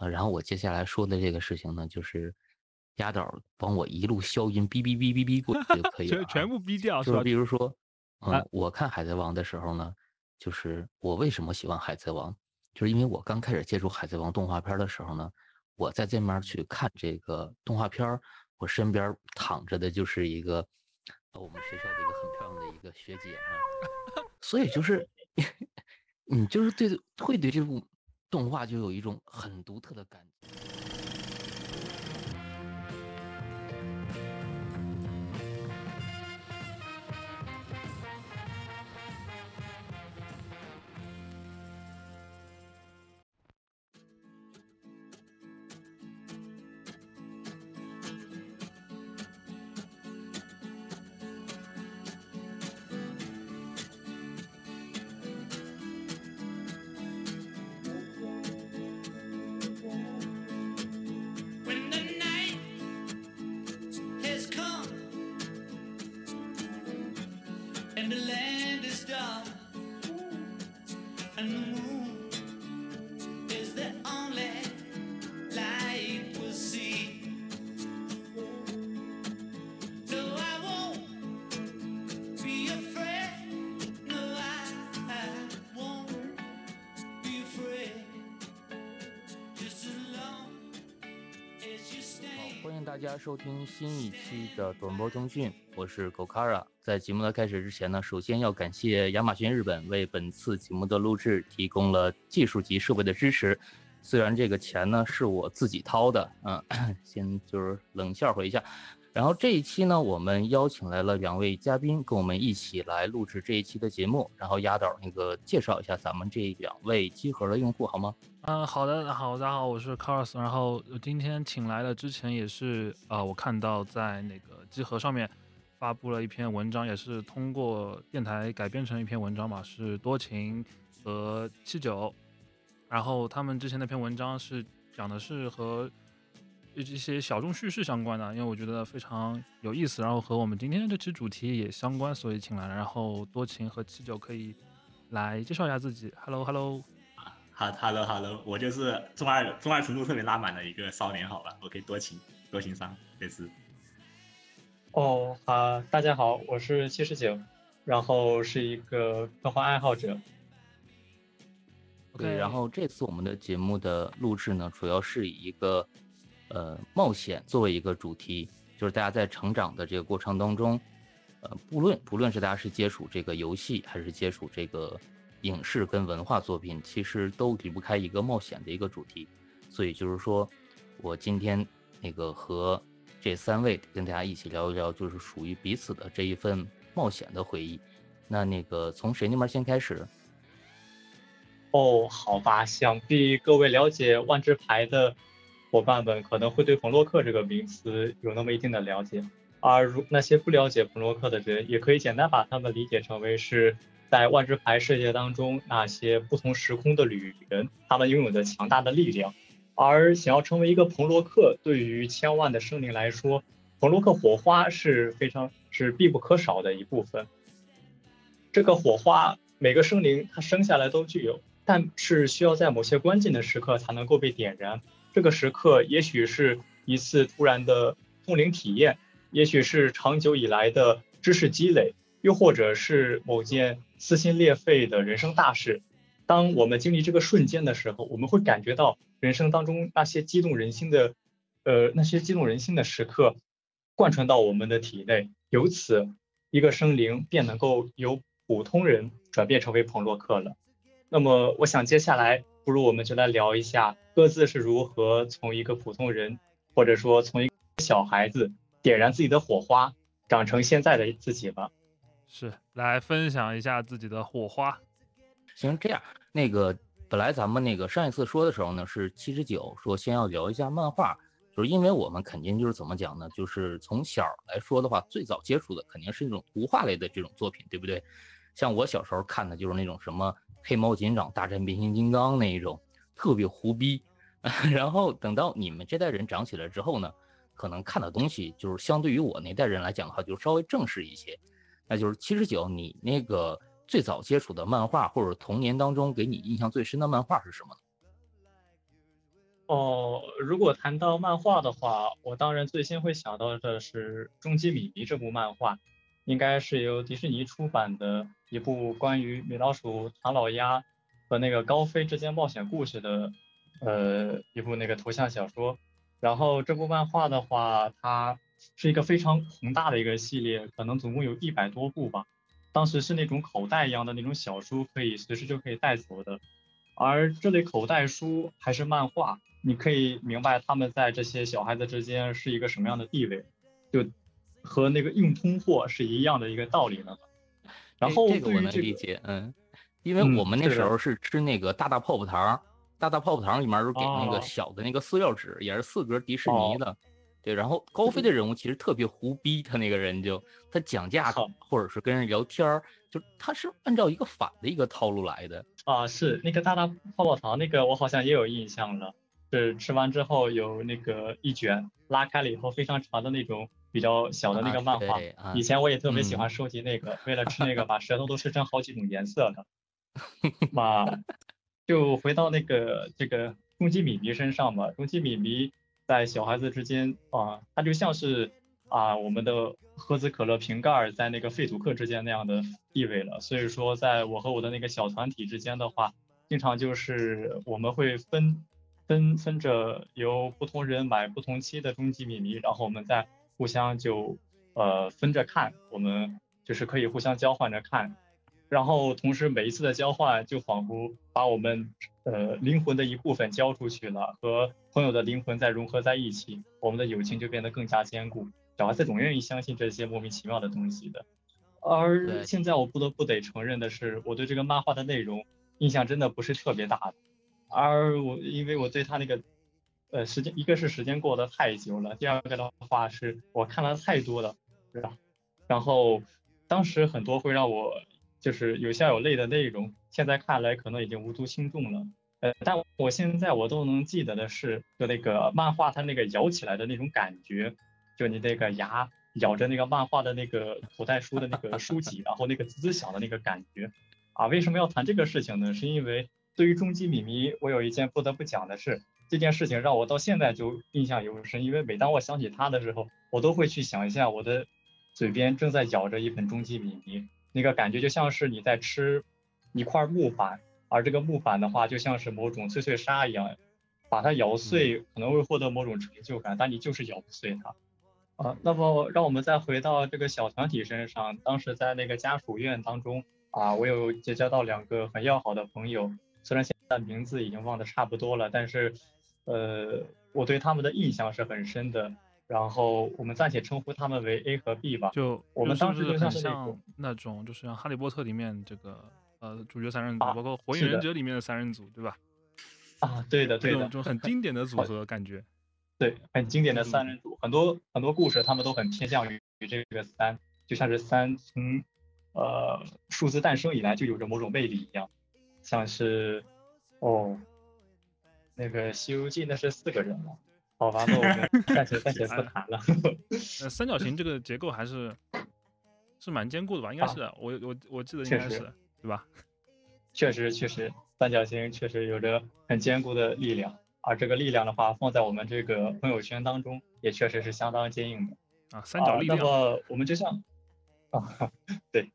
呃，然后我接下来说的这个事情呢，就是丫导帮我一路消音，哔哔哔哔哔过去就可以了，全全部逼掉，就是吧？比如说，嗯，我看《海贼王》的时候呢，就是我为什么喜欢《海贼王》，就是因为我刚开始接触《海贼王》动画片的时候呢，我在这面去看这个动画片我身边躺着的就是一个我们学校的一个很漂亮的一个学姐啊，所以就是 你就是对会对这部动画就有一种很独特的感觉。收听新一期的短波通讯，我是 Gokara。在节目的开始之前呢，首先要感谢亚马逊日本为本次节目的录制提供了技术及设备的支持。虽然这个钱呢是我自己掏的，嗯，先就是冷笑话一下。然后这一期呢，我们邀请来了两位嘉宾，跟我们一起来录制这一期的节目。然后压导那个介绍一下咱们这两位机核的用户好吗？嗯，好的，好，大家好，我是 Carlos。然后今天请来的之前也是，呃，我看到在那个机核上面发布了一篇文章，也是通过电台改编成一篇文章嘛，是多情和七九。然后他们之前那篇文章是讲的是和。一些小众叙事相关的，因为我觉得非常有意思，然后和我们今天这期主题也相关，所以请来了。然后多情和七九可以来介绍一下自己。Hello，Hello，好，Hello，Hello，我就是中二中二程度特别拉满的一个少年，好吧？OK，多情多情商，这次。哦，好，大家好，我是七十九，然后是一个科幻爱好者。OK，，然后这次我们的节目的录制呢，主要是以一个。呃，冒险作为一个主题，就是大家在成长的这个过程当中，呃，不论不论是大家是接触这个游戏，还是接触这个影视跟文化作品，其实都离不开一个冒险的一个主题。所以就是说，我今天那个和这三位跟大家一起聊一聊，就是属于彼此的这一份冒险的回忆。那那个从谁那边先开始？哦，好吧，想必各位了解万智牌的。伙伴们可能会对彭洛克这个名词有那么一定的了解，而如那些不了解彭洛克的人，也可以简单把他们理解成为是在万智牌世界当中那些不同时空的旅人，他们拥有着强大的力量。而想要成为一个彭洛克，对于千万的生灵来说，彭洛克火花是非常是必不可少的一部分。这个火花每个生灵他生下来都具有，但是需要在某些关键的时刻才能够被点燃。这个时刻也许是一次突然的通灵体验，也许是长久以来的知识积累，又或者是某件撕心裂肺的人生大事。当我们经历这个瞬间的时候，我们会感觉到人生当中那些激动人心的，呃，那些激动人心的时刻，贯穿到我们的体内，由此一个生灵便能够由普通人转变成为彭洛克了。那么，我想接下来。不如我们就来聊一下各自是如何从一个普通人，或者说从一个小孩子点燃自己的火花，长成现在的自己吧。是，来分享一下自己的火花。行，这样，那个本来咱们那个上一次说的时候呢，是七十九说先要聊一下漫画，就是因为我们肯定就是怎么讲呢？就是从小来说的话，最早接触的肯定是那种图画类的这种作品，对不对？像我小时候看的就是那种什么。黑猫警长大战变形金刚那一种特别胡逼，然后等到你们这代人长起来之后呢，可能看的东西就是相对于我那代人来讲的话，就稍微正式一些。那就是七十九，你那个最早接触的漫画或者童年当中给你印象最深的漫画是什么？哦，如果谈到漫画的话，我当然最先会想到的是《终极米妮》这部漫画，应该是由迪士尼出版的一部关于米老鼠、唐老鸭和那个高飞之间冒险故事的，呃，一部那个图像小说。然后这部漫画的话，它是一个非常宏大的一个系列，可能总共有一百多部吧。当时是那种口袋一样的那种小书，可以随时就可以带走的。而这类口袋书还是漫画，你可以明白他们在这些小孩子之间是一个什么样的地位，就和那个硬通货是一样的一个道理了。然后这个我能理解，嗯，因为我们那时候是吃那个大大泡泡糖，大大泡泡糖里面是给那个小的那个塑料纸，也是四格迪士尼的。对，然后高飞的人物其实特别胡逼，他那个人就他讲价或者是跟人聊天儿，就他是按照一个反的一个套路来的啊。是那个大大泡泡糖那个，我好像也有印象了，是吃完之后有那个一卷拉开了以后非常长的那种比较小的那个漫画。以前我也特别喜欢收集那个，为了吃那个把舌头都吃成好几种颜色的。嘛，就回到那个这个终极米迷身上吧，终极米迷。在小孩子之间啊，它就像是啊我们的喝子可乐瓶盖在那个废土克之间那样的地位了。所以说，在我和我的那个小团体之间的话，经常就是我们会分分分着由不同人买不同期的终极米迷，然后我们再互相就呃分着看，我们就是可以互相交换着看。然后同时每一次的交换就仿佛把我们呃灵魂的一部分交出去了，和朋友的灵魂再融合在一起，我们的友情就变得更加坚固。小孩子总愿意相信这些莫名其妙的东西的。而现在我不得不得承认的是，我对这个漫画的内容印象真的不是特别大的。而我因为我对他那个呃时间，一个是时间过得太久了，第二个的话是我看了太多了，是吧？然后当时很多会让我。就是有笑有泪的内容，现在看来可能已经无足轻重了。呃，但我现在我都能记得的是，就那个漫画它那个咬起来的那种感觉，就你那个牙咬着那个漫画的那个口袋书的那个书籍，然后那个滋滋响的那个感觉。啊，为什么要谈这个事情呢？是因为对于终极米米，我有一件不得不讲的事，这件事情让我到现在就印象尤深。因为每当我想起它的时候，我都会去想一下我的嘴边正在咬着一本终极米米。那个感觉就像是你在吃一块木板，而这个木板的话就像是某种碎碎沙一样，把它咬碎可能会获得某种成就感，但你就是咬不碎它。啊，那么让我们再回到这个小团体身上，当时在那个家属院当中啊，我有结交到两个很要好的朋友，虽然现在名字已经忘得差不多了，但是呃，我对他们的印象是很深的。然后我们暂且称呼他们为 A 和 B 吧。就我们当时就像是那种，就是像《哈利波特》里面这个呃主角三人组，包括《火影忍者》里面的三人组，对吧？啊，对的，对的，这种很经典的组合感觉。对，很经典的三人组，很多很多故事他们都很偏向于这个三，就像是三从呃数字诞生以来就有着某种魅力一样，像是哦那个《西游记》那是四个人嘛。好吧，那我们暂且暂且不谈了。呃，三角形这个结构还是是蛮坚固的吧？应该是，我我我记得应该是，对吧？确实确实，三角形确实有着很坚固的力量，而这个力量的话，放在我们这个朋友圈当中，也确实是相当坚硬的啊。三角力量。那么我们就像啊，对，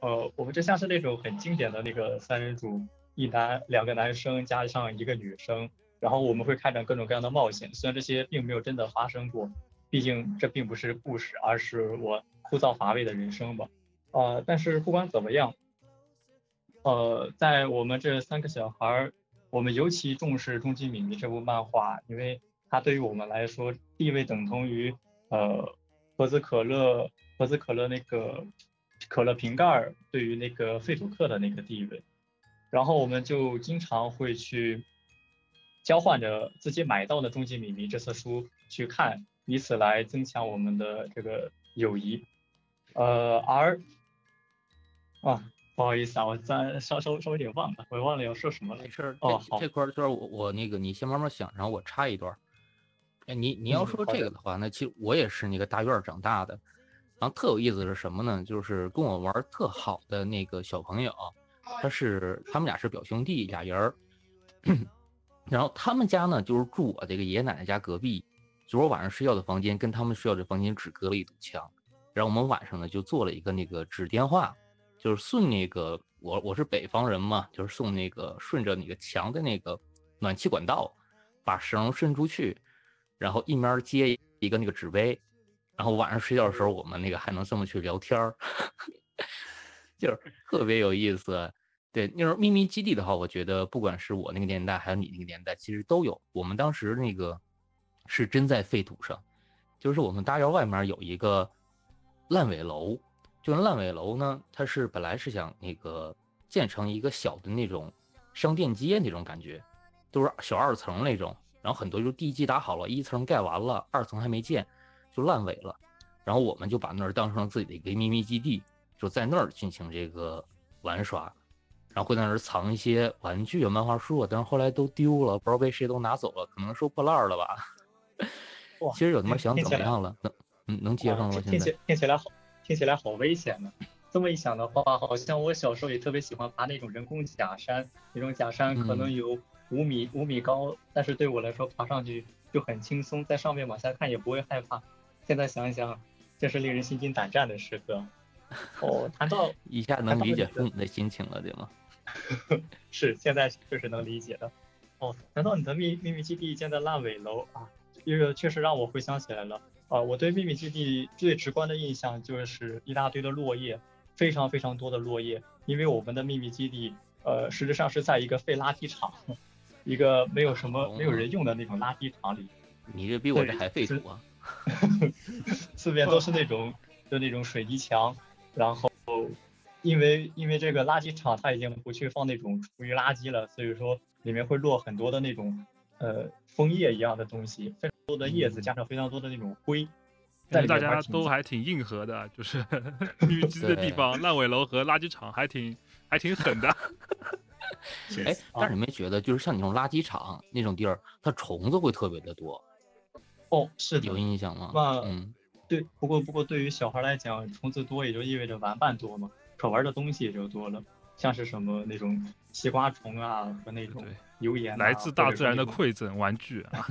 呃，我们就像是那种很经典的那个三人组，一男两个男生加上一个女生。然后我们会开展各种各样的冒险，虽然这些并没有真的发生过，毕竟这并不是故事，而是我枯燥乏味的人生吧。呃，但是不管怎么样，呃，在我们这三个小孩儿，我们尤其重视《终极米妮》这部漫画，因为它对于我们来说地位等同于呃盒子可乐盒子可乐那个可乐瓶盖对于那个废土克的那个地位，然后我们就经常会去。交换着自己买到的《终极米迷》这册书去看，以此来增强我们的这个友谊。呃，而啊，不好意思啊，我暂稍稍稍微有点忘了，我忘了要说什么了。没事哦，好，这块儿就是我我那个，你先慢慢想，然后我插一段。哎，你你要说这个的话，那其实我也是那个大院长大的，然后特有意思是什么呢？就是跟我玩特好的那个小朋友，他是他们俩是表兄弟俩人儿。然后他们家呢，就是住我这个爷爷奶奶家隔壁，就我晚上睡觉的房间跟他们睡觉的房间只隔了一堵墙。然后我们晚上呢就做了一个那个纸电话，就是送那个我我是北方人嘛，就是送那个顺着那个墙的那个暖气管道，把绳伸出去，然后一面接一个那个纸杯，然后晚上睡觉的时候我们那个还能这么去聊天儿，就是特别有意思。对，那时候秘密基地的话，我觉得不管是我那个年代，还有你那个年代，其实都有。我们当时那个是真在废土上，就是我们大院外面有一个烂尾楼，就是烂尾楼呢，它是本来是想那个建成一个小的那种商店街那种感觉，都是小二层那种，然后很多就地基打好了，一层盖完了，二层还没建，就烂尾了。然后我们就把那儿当成自己的一个秘密基地，就在那儿进行这个玩耍。然后会在那儿藏一些玩具啊、漫画书啊，但是后来都丢了，不知道被谁都拿走了，可能收破烂了吧。其实有他妈想怎么样了？能嗯能接上吗？听起听起来好，听起来好危险呢。这么一想的话，好像我小时候也特别喜欢爬那种人工假山，那种假山可能有五米五米高，但是对我来说爬上去就很轻松，在上面往下看也不会害怕。现在想一想，真是令人心惊胆战的时刻。哦，谈到 一下能理解父母的心情了，对吗？是，现在确实能理解的。哦，谈到你的秘秘密基地建在烂尾楼啊？这个确实让我回想起来了。啊，我对秘密基地最直观的印象就是一大堆的落叶，非常非常多的落叶。因为我们的秘密基地，呃，实质上是在一个废垃圾场，一个没有什么没有人用的那种垃圾场里。你这比我这还废土啊！四面都是那种就那种水泥墙，然后。因为因为这个垃圾场它已经不去放那种厨余垃圾了，所以说里面会落很多的那种呃枫叶一样的东西，非常多的叶子加上非常多的那种灰。但是大家都还挺硬核的，就是 淤积 的地方，烂尾楼和垃圾场还挺还挺狠的。哎，但是你没觉得就是像你这种垃圾场那种地儿，它虫子会特别的多？哦，是的。有印象吗？嗯，对。不过不过对于小孩来讲，虫子多也就意味着玩伴多嘛。可玩的东西也就多了，像是什么那种西瓜虫啊和那种油盐，来自大自然的馈赠玩具啊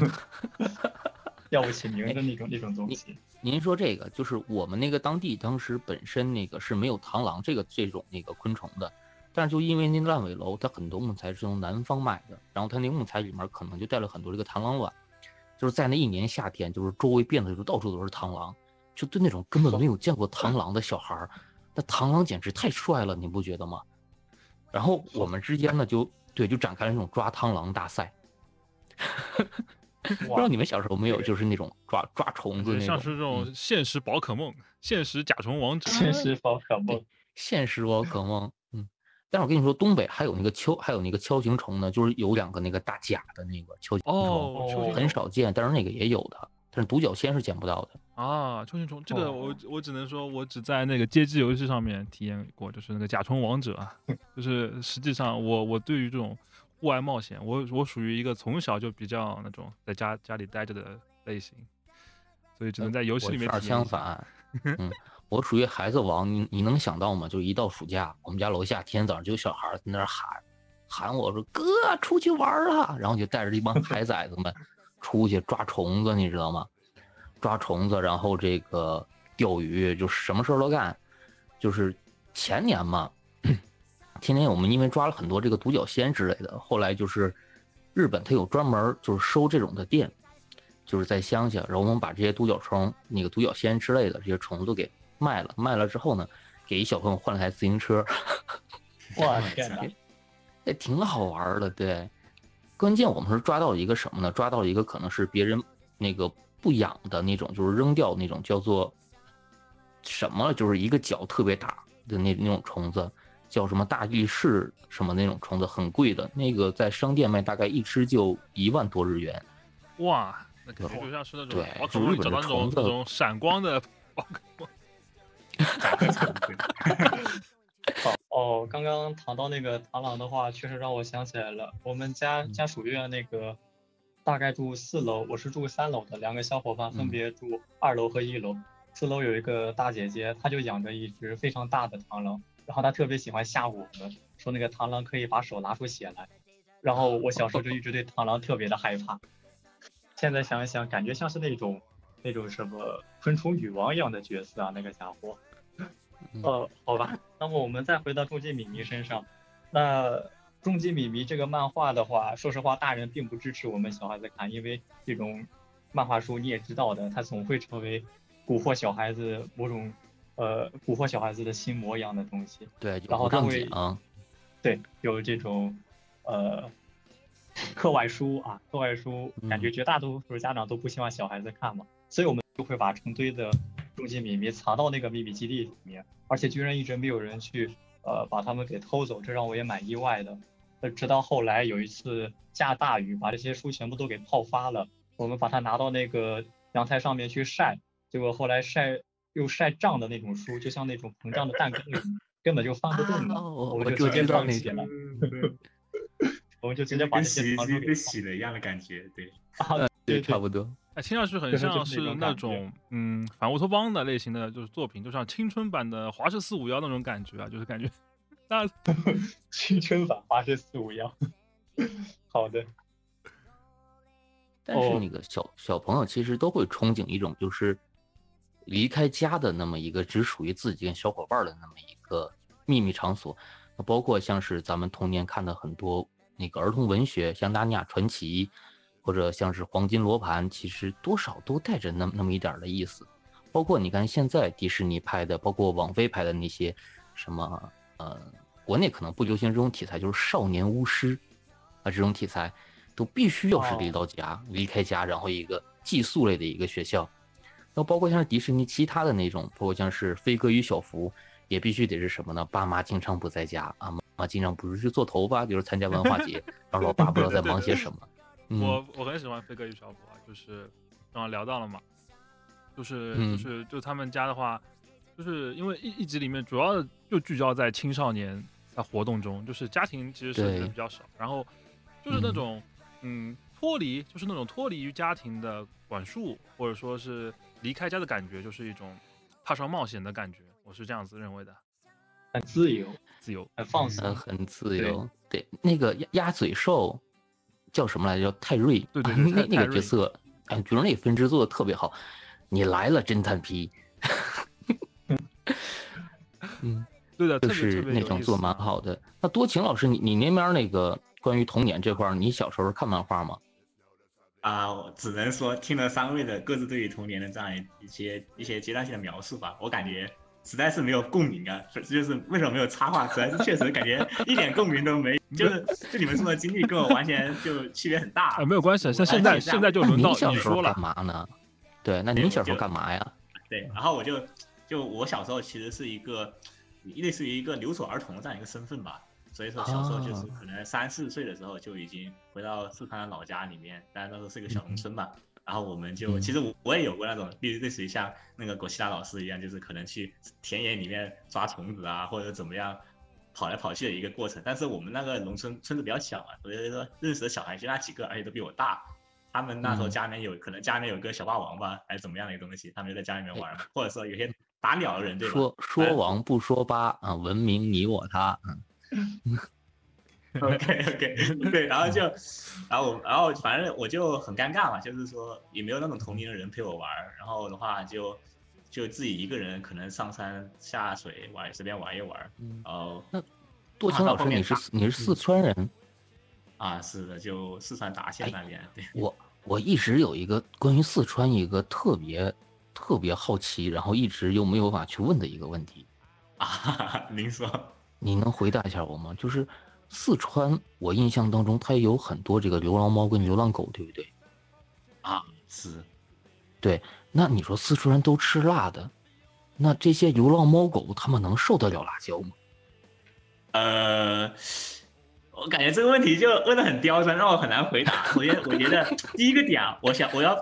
要不起名的那种那种东西。您说这个就是我们那个当地当时本身那个是没有螳螂这个这种那个昆虫的，但是就因为那烂尾楼，它很多木材是从南方买的，然后它那木材里面可能就带了很多这个螳螂卵，就是在那一年夏天，就是周围变的就到处都是螳螂，就对那种根本没有见过 螳螂的小孩儿。那螳螂简直太帅了，你不觉得吗？然后我们之间呢，就对，就展开了那种抓螳螂大赛。不知道你们小时候没有，就是那种抓抓虫子那种，像是这种现实宝可梦、现实甲虫王者、现实宝可梦、现实宝可梦。嗯，但是我跟你说，东北还有那个锹，还有那个锹形虫呢，就是有两个那个大甲的那个锹形虫，很少见，但是那个也有的。但是独角仙是捡不到的啊！锹形虫这个我我只能说，我只在那个街机游戏上面体验过，就是那个甲虫王者啊。就是实际上我我对于这种户外冒险，我我属于一个从小就比较那种在家家里待着的类型，所以只能在游戏里面。我相反，嗯，我属于孩子王。你你能想到吗？就一到暑假，我们家楼下天天早上就有小孩在那喊喊我说哥出去玩了，然后就带着一帮 孩崽子们。出去抓虫子，你知道吗？抓虫子，然后这个钓鱼，就什么事儿都干。就是前年嘛，前年我们因为抓了很多这个独角仙之类的，后来就是日本它有专门就是收这种的店，就是在乡下，然后我们把这些独角虫、那个独角仙之类的这些虫子都给卖了。卖了之后呢，给一小朋友换了台自行车。哇天哪，也挺好玩的，对。关键我们是抓到了一个什么呢？抓到了一个可能是别人那个不养的那种，就是扔掉那种叫做什么，就是一个脚特别大的那那种虫子，叫什么大力士什么那种虫子，很贵的，那个在商店卖大概一只就一万多日元。哇，那就像是那种对，就日本的虫子，那种闪光的宝可梦。好 哦，刚刚谈到那个螳螂的话，确实让我想起来了。我们家家属院那个大概住四楼，我是住三楼的，两个小伙伴分别住二楼和一楼。四楼有一个大姐姐，她就养着一只非常大的螳螂，然后她特别喜欢吓我们，说那个螳螂可以把手拿出血来。然后我小时候就一直对螳螂特别的害怕。现在想一想，感觉像是那种那种什么昆虫女王一样的角色啊，那个家伙。呃，好吧，那么我们再回到终极米迷身上。那终极米迷这个漫画的话，说实话，大人并不支持我们小孩子看，因为这种漫画书你也知道的，它总会成为蛊惑小孩子某种呃蛊惑小孩子的心魔一样的东西。对，然后它会啊，对，有这种呃课外书啊，课外书，感觉绝大多数家长都不希望小孩子看嘛，所以我们就会把成堆的终极米米藏到那个秘密基地里面，而且居然一直没有人去呃把他们给偷走，这让我也蛮意外的。呃，直到后来有一次下大雨，把这些书全部都给泡发了，我们把它拿到那个阳台上面去晒，结果后来晒又晒胀的那种书，就像那种膨胀的蛋糕一样，根本就翻不动了，我们就直接放弃了。我们就直接把洗衣机被洗了一样的感觉，对，啊，对，差不多。哎，听上去很像是那种嗯反乌托邦的类型的，就是作品，就像青春版的《华氏四五幺》那种感觉啊，就是感觉 那 青春版《华氏四五幺 》。好的。但是那个小小朋友其实都会憧憬一种，就是离开家的那么一个只属于自己跟小伙伴的那么一个秘密场所。那包括像是咱们童年看的很多那个儿童文学，像《纳尼亚传奇》，或者像是《黄金罗盘》，其实多少都带着那么那么一点的意思。包括你看现在迪士尼拍的，包括网飞拍的那些什么呃，国内可能不流行这种题材，就是少年巫师啊这种题材，都必须要是离到家，离开家，然后一个寄宿类的一个学校。那包括像是迪士尼其他的那种，包括像是《飞哥与小福》。也必须得是什么呢？爸妈经常不在家啊，妈妈经常不是去做头发，就是参加文化节，然后老爸不知道在忙些什么。我我很喜欢飞哥与小福啊，就是刚刚聊到了嘛，就是就是就他们家的话，就是因为一一集里面主要就聚焦在青少年在活动中，就是家庭其实涉及的比较少，然后就是那种嗯脱离，就是那种脱离于家庭的管束，或者说是离开家的感觉，就是一种踏上冒险的感觉。我是这样子认为的，很自由，自由，很放肆，很自由。对，那个鸭鸭嘴兽叫什么来着？叫泰瑞。对对，那那个角色，哎，觉得那分支做的特别好。你来了，侦探皮。嗯，对的，就是那种做蛮好的。那多情老师，你你那边那个关于童年这块，你小时候看漫画吗？啊，我只能说听了三位的各自对于童年的这样一些一些阶段性的描述吧，我感觉实在是没有共鸣啊。就是为什么没有插话，实在是确实感觉一点共鸣都没。就是就你们说的经历跟我完全就区别很大。啊，没有关系，像现在现在就轮到你说了。干嘛呢？对，那您小时候干嘛呀？对，然后我就就我小时候其实是一个类似于一个留守儿童这样一个身份吧。所以说小时候就是可能三四岁的时候就已经回到四川的老家里面，当然那时候是一个小农村嘛。然后我们就其实我我也有过那种，例如类似于像那个果希达老师一样，就是可能去田野里面抓虫子啊，或者怎么样跑来跑去的一个过程。但是我们那个农村村子比较小嘛，所以说认识的小孩就那几个，而且都比我大。他们那时候家里面有可能家里面有个小霸王吧，还是怎么样的一个东西，他们就在家里面玩，或者说有些打鸟的人对吧？说说王不说八啊，文明你我他，嗯。OK OK 对，然后就，然后然后反正我就很尴尬嘛，就是说也没有那种同龄的人陪我玩儿，然后的话就就自己一个人可能上山下水玩，随便玩一玩。哦，那杜青老师你是你是四川人？啊，是的，就四川达县那边。对，我我一直有一个关于四川一个特别特别好奇，然后一直又没有法去问的一个问题。啊，您说。你能回答一下我吗？就是四川，我印象当中它有很多这个流浪猫跟流浪狗，对不对？啊，是。对，那你说四川人都吃辣的，那这些流浪猫狗它们能受得了辣椒吗？呃，我感觉这个问题就问的很刁钻，让我很难回答。首先，我觉得 第一个点啊，我想我要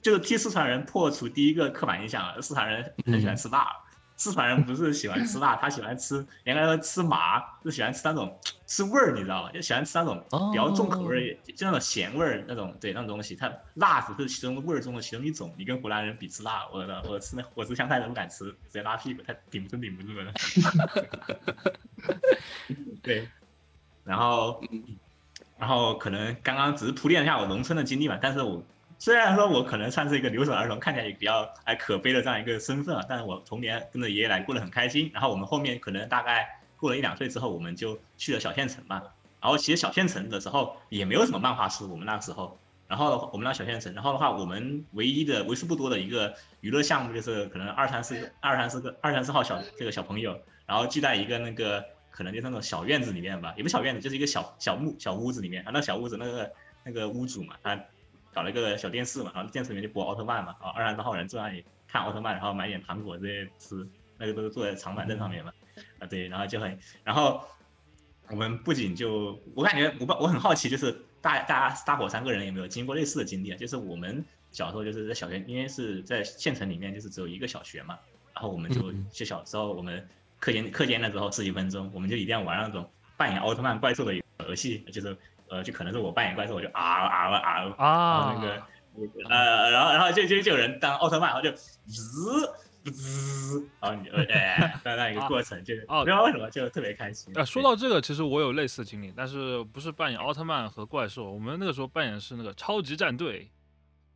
就是替四川人破除第一个刻板印象，四川人很喜欢吃辣。四川人不是喜欢吃辣，他喜欢吃，应该说吃麻，就喜欢吃那种吃味儿，你知道吧？就喜欢吃那种比较重口味，就那种咸味儿那种，对那种东西。它辣只是其中味儿中的其中一种。你跟湖南人比吃辣，我的我吃那我吃香菜都不敢吃，直接拉屁股，他顶不住顶不住的。对，然后然后可能刚刚只是铺垫一下我农村的经历嘛，但是我虽然说我可能算是一个留守儿童，看起来也比较哎可悲的这样一个身份啊，但是我童年跟着爷爷来过得很开心。然后我们后面可能大概过了一两岁之后，我们就去了小县城嘛。然后其实小县城的时候也没有什么漫画书，我们那时候。然后，我们那小县城，然后的话，我们唯一的为数不多的一个娱乐项目就是可能二三四个二三四个二三四号小这个小朋友，然后聚在一个那个可能就那种小院子里面吧，也不小院子，就是一个小小木小屋子里面。啊，那小屋子那个那个屋主嘛，他搞了一个小电视嘛，然后电视里面就播奥特曼嘛，啊，二三十号人坐那里看奥特曼，然后买点糖果这些吃，那个都是坐在长板凳上面嘛，啊对，然后就很，然后我们不仅就我感觉我我很好奇就是。大大家大伙三个人有没有经过类似的经历啊？就是我们小时候就是在小学，因为是在县城里面，就是只有一个小学嘛，然后我们就就小时候我们课间课间的时候十几分钟，我们就一定要玩那种扮演奥特曼怪兽的游戏，就是呃就可能是我扮演怪兽，我就啊啊啊啊，那个呃然后然后就就就有人当奥特曼，然后就滋。滋，然后你就哎，那那一个过程就哦，不知道为什么就特别开心。啊，说到这个，其实我有类似经历，但是不是扮演奥特曼和怪兽，我们那个时候扮演是那个超级战队。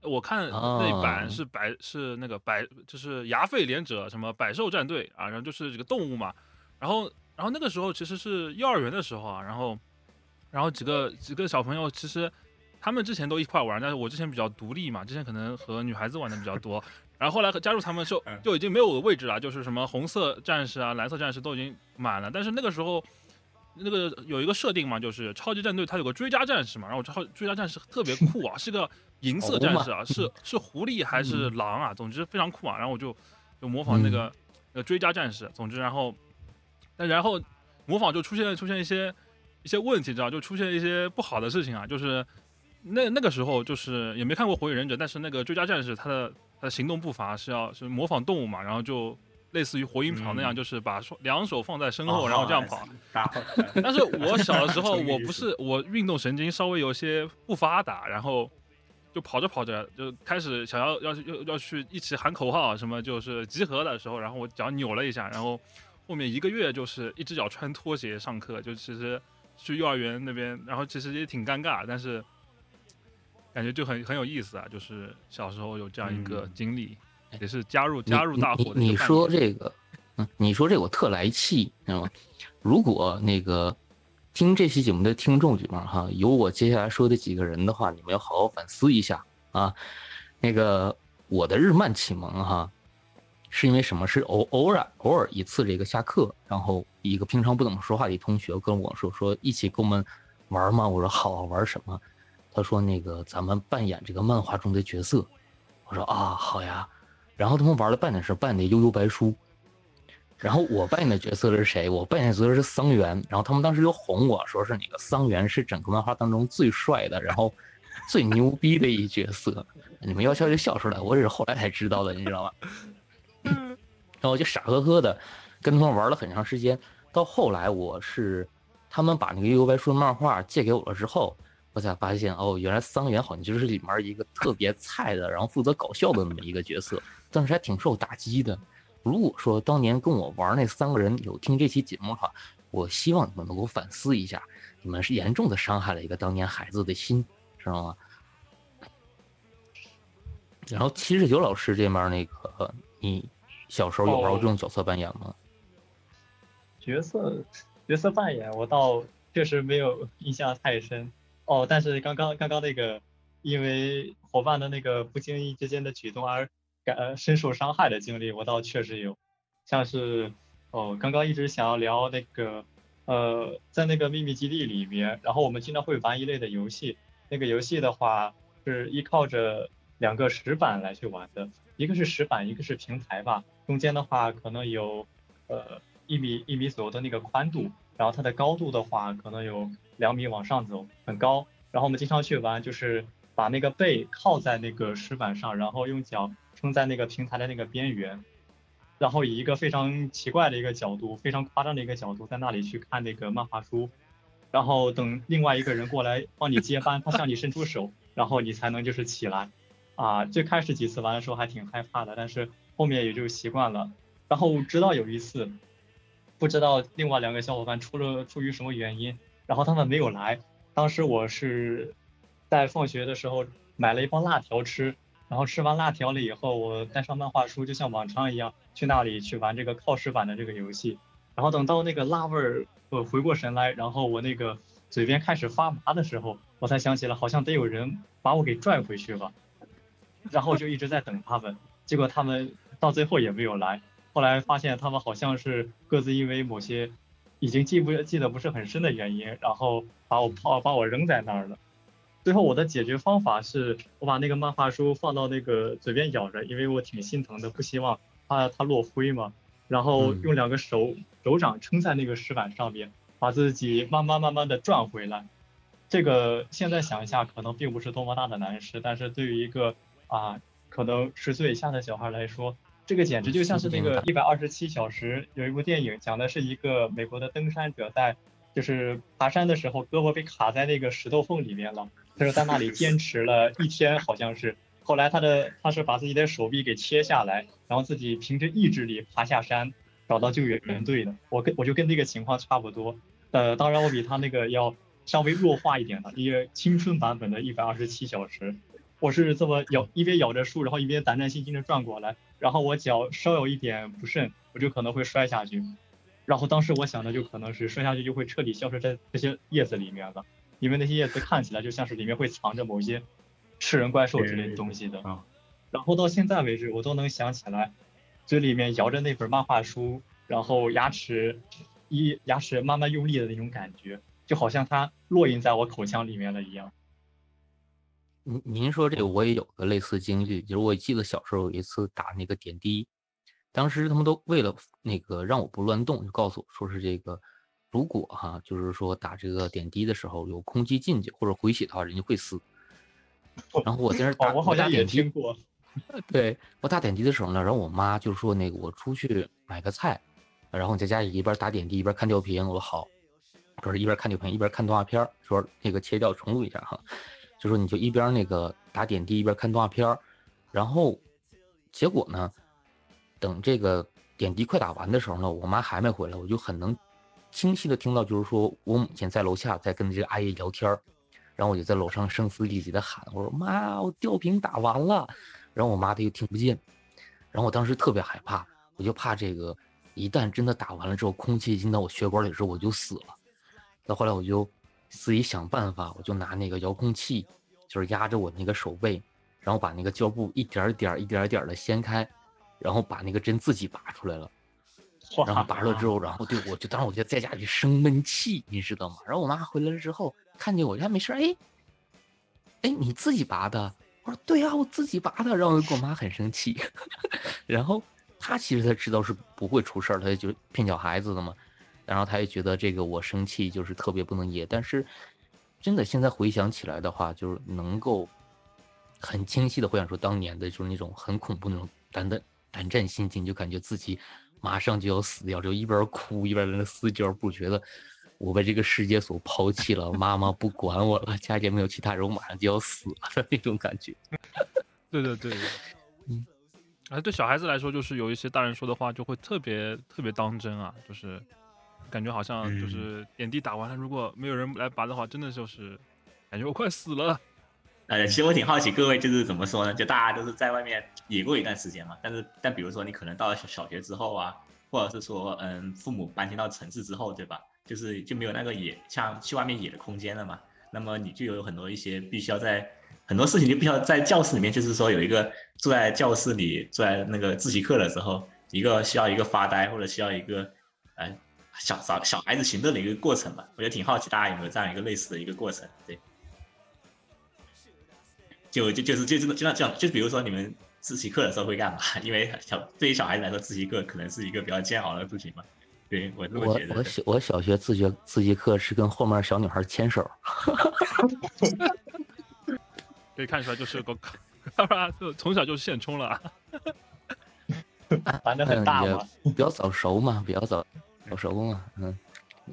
我看那版是百是那个百，就是牙吠连者什么百兽战队啊，然后就是这个动物嘛。然后然后那个时候其实是幼儿园的时候啊，然后然后几个几个小朋友其实他们之前都一块玩，但是我之前比较独立嘛，之前可能和女孩子玩的比较多。然后后来加入他们就就已经没有位置了，就是什么红色战士啊、蓝色战士都已经满了。但是那个时候，那个有一个设定嘛，就是超级战队它有个追加战士嘛，然后超追加战士特别酷啊，是个银色战士啊，是是狐狸还是狼啊？总之非常酷啊。然后我就就模仿那个呃追加战士，总之然后那然后模仿就出现出现一些一些问题，知道就出现一些不好的事情啊，就是那那个时候就是也没看过火影忍者，但是那个追加战士他的。他的行动步伐是要是模仿动物嘛，然后就类似于火影跑那样，就是把双两手放在身后，然后这样跑。但是我小的时候，我不是我运动神经稍微有些不发达，然后就跑着跑着就开始想要要要要去一起喊口号什么，就是集合的时候，然后我脚扭了一下，然后后面一个月就是一只脚穿拖鞋上课，就其实去幼儿园那边，然后其实也挺尴尬，但是。感觉就很很有意思啊，就是小时候有这样一个经历，也是加入加入大伙的。你说这个，嗯，你说这我特来气，知道吗？如果那个听这期节目的听众里面哈，有我接下来说的几个人的话，你们要好好反思一下啊。那个我的日漫启蒙哈，是因为什么？是偶偶尔偶尔一次这个下课，然后一个平常不怎么说话的同学跟我说说一起跟我们玩吗？我说好，玩什么？他说：“那个，咱们扮演这个漫画中的角色。”我说：“啊，好呀。”然后他们玩了半天，是扮的悠悠白书。然后我扮演的角色是谁？我扮演的角色是桑原。然后他们当时就哄我说：“是那个桑原是整个漫画当中最帅的，然后最牛逼的一角色。”你们要笑就笑出来，我也是后来才知道的，你知道吗？然后就傻呵呵的跟他们玩了很长时间。到后来，我是他们把那个悠悠白书的漫画借给我了之后。我才发现哦，原来桑原好像就是里面一个特别菜的，然后负责搞笑的那么一个角色，当时还挺受打击的。如果说当年跟我玩那三个人有听这期节目的话，我希望你们能够反思一下，你们是严重的伤害了一个当年孩子的心，知道吗？然后七十九老师这边那个，你小时候有玩过这种角色扮演吗？角色角色扮演，我倒确实没有印象太深。哦，但是刚刚刚刚那个，因为伙伴的那个不经意之间的举动而感深受伤害的经历，我倒确实有。像是哦，刚刚一直想要聊那个，呃，在那个秘密基地里面，然后我们经常会玩一类的游戏。那个游戏的话是依靠着两个石板来去玩的，一个是石板，一个是平台吧。中间的话可能有呃一米一米左右的那个宽度，然后它的高度的话可能有。两米往上走，很高。然后我们经常去玩，就是把那个背靠在那个石板上，然后用脚撑在那个平台的那个边缘，然后以一个非常奇怪的一个角度，非常夸张的一个角度，在那里去看那个漫画书。然后等另外一个人过来帮你接班，他向你伸出手，然后你才能就是起来。啊，最开始几次玩的时候还挺害怕的，但是后面也就习惯了。然后直到有一次，不知道另外两个小伙伴出了出于什么原因。然后他们没有来，当时我是在放学的时候买了一包辣条吃，然后吃完辣条了以后，我带上漫画书，就像往常一样去那里去玩这个靠石板的这个游戏。然后等到那个辣味儿我回过神来，然后我那个嘴边开始发麻的时候，我才想起了好像得有人把我给拽回去吧。然后就一直在等他们，结果他们到最后也没有来。后来发现他们好像是各自因为某些。已经记不记得不是很深的原因，然后把我抛把我扔在那儿了。最后我的解决方法是我把那个漫画书放到那个嘴边咬着，因为我挺心疼的，不希望它它落灰嘛。然后用两个手手掌撑在那个石板上面，把自己慢慢慢慢的转回来。这个现在想一下，可能并不是多么大的难事，但是对于一个啊可能十岁以下的小孩来说。这个简直就像是那个一百二十七小时，有一部电影讲的是一个美国的登山者在就是爬山的时候，胳膊被卡在那个石头缝里面了。他说在那里坚持了一天，好像是。后来他的他是把自己的手臂给切下来，然后自己凭着意志力爬下山，找到救援队的。我跟我就跟这个情况差不多。呃，当然我比他那个要稍微弱化一点的，一个青春版本的一百二十七小时。我是这么咬，一边咬着树，然后一边胆战心惊的转过来，然后我脚稍有一点不慎，我就可能会摔下去。然后当时我想的就可能是摔下去就会彻底消失在这些叶子里面了，因为那些叶子看起来就像是里面会藏着某些吃人怪兽之类的东西的。然后到现在为止，我都能想起来，嘴里面摇着那本漫画书，然后牙齿一牙齿慢慢用力的那种感觉，就好像它落印在我口腔里面了一样。您您说这个我也有个类似经历，就是我记得小时候有一次打那个点滴，当时他们都为了那个让我不乱动，就告诉我说是这个，如果哈就是说打这个点滴的时候有空气进去或者回血的话，人家会死。然后我在那打，我好像也听过。对我打点滴的时候呢，然后我妈就说那个我出去买个菜，然后你在家里一边打点滴一边看吊瓶，我说好，说是一边看吊瓶一边看动画片，说那个切掉重录一下哈。就说你就一边那个打点滴一边看动画片，然后结果呢，等这个点滴快打完的时候呢，我妈还没回来，我就很能清晰的听到，就是说我母亲在楼下在跟这个阿姨聊天，然后我就在楼上声嘶力竭的喊，我说妈，我吊瓶打完了，然后我妈她又听不见，然后我当时特别害怕，我就怕这个一旦真的打完了之后，空气进到我血管里之后我就死了，那后来我就。自己想办法，我就拿那个遥控器，就是压着我那个手背，然后把那个胶布一点点、一点点的掀开，然后把那个针自己拔出来了。然后拔了之后，然后对我就当时我就在家里生闷气，你知道吗？然后我妈回来了之后，看见我，家没事，哎，哎，你自己拔的？我说对呀，我自己拔的。然后我妈很生气，然后她其实她知道是不会出事儿，她就骗小孩子的嘛。然后他也觉得这个我生气就是特别不能噎，但是真的现在回想起来的话，就是能够很清晰的回想出当年的就是那种很恐怖那种胆胆胆战心惊，就感觉自己马上就要死掉，就一边哭一边在那撕胶布，觉得我被这个世界所抛弃了，妈妈不管我了，家里没有其他人，我马上就要死了的那种感觉。对对对，嗯，而对小孩子来说，就是有一些大人说的话就会特别特别当真啊，就是。感觉好像就是点滴打完了，如果没有人来拔的话，真的就是感觉我快死了。呃，其实我挺好奇各位就是怎么说呢？就大家都是在外面野过一段时间嘛，但是但比如说你可能到了小学之后啊，或者是说嗯父母搬迁到城市之后，对吧？就是就没有那个野像去外面野的空间了嘛。那么你就有很多一些必须要在很多事情就必须要在教室里面，就是说有一个坐在教室里坐在那个自习课的时候，一个需要一个发呆或者需要一个呃。小小小孩子行动的一个过程吧，我觉得挺好奇，大家有没有这样一个类似的一个过程？对，就就就是就这种就像这样，就比如说你们自习课的时候会干嘛？因为小对于小孩子来说，自习课可能是一个比较煎熬的事情嘛。对我这么觉得。我我小我小学自学自习课是跟后面小女孩牵手。可以看出来就是个，就从小就现充了。反正很大嘛，比较早熟嘛，比较早。我手工啊，嗯，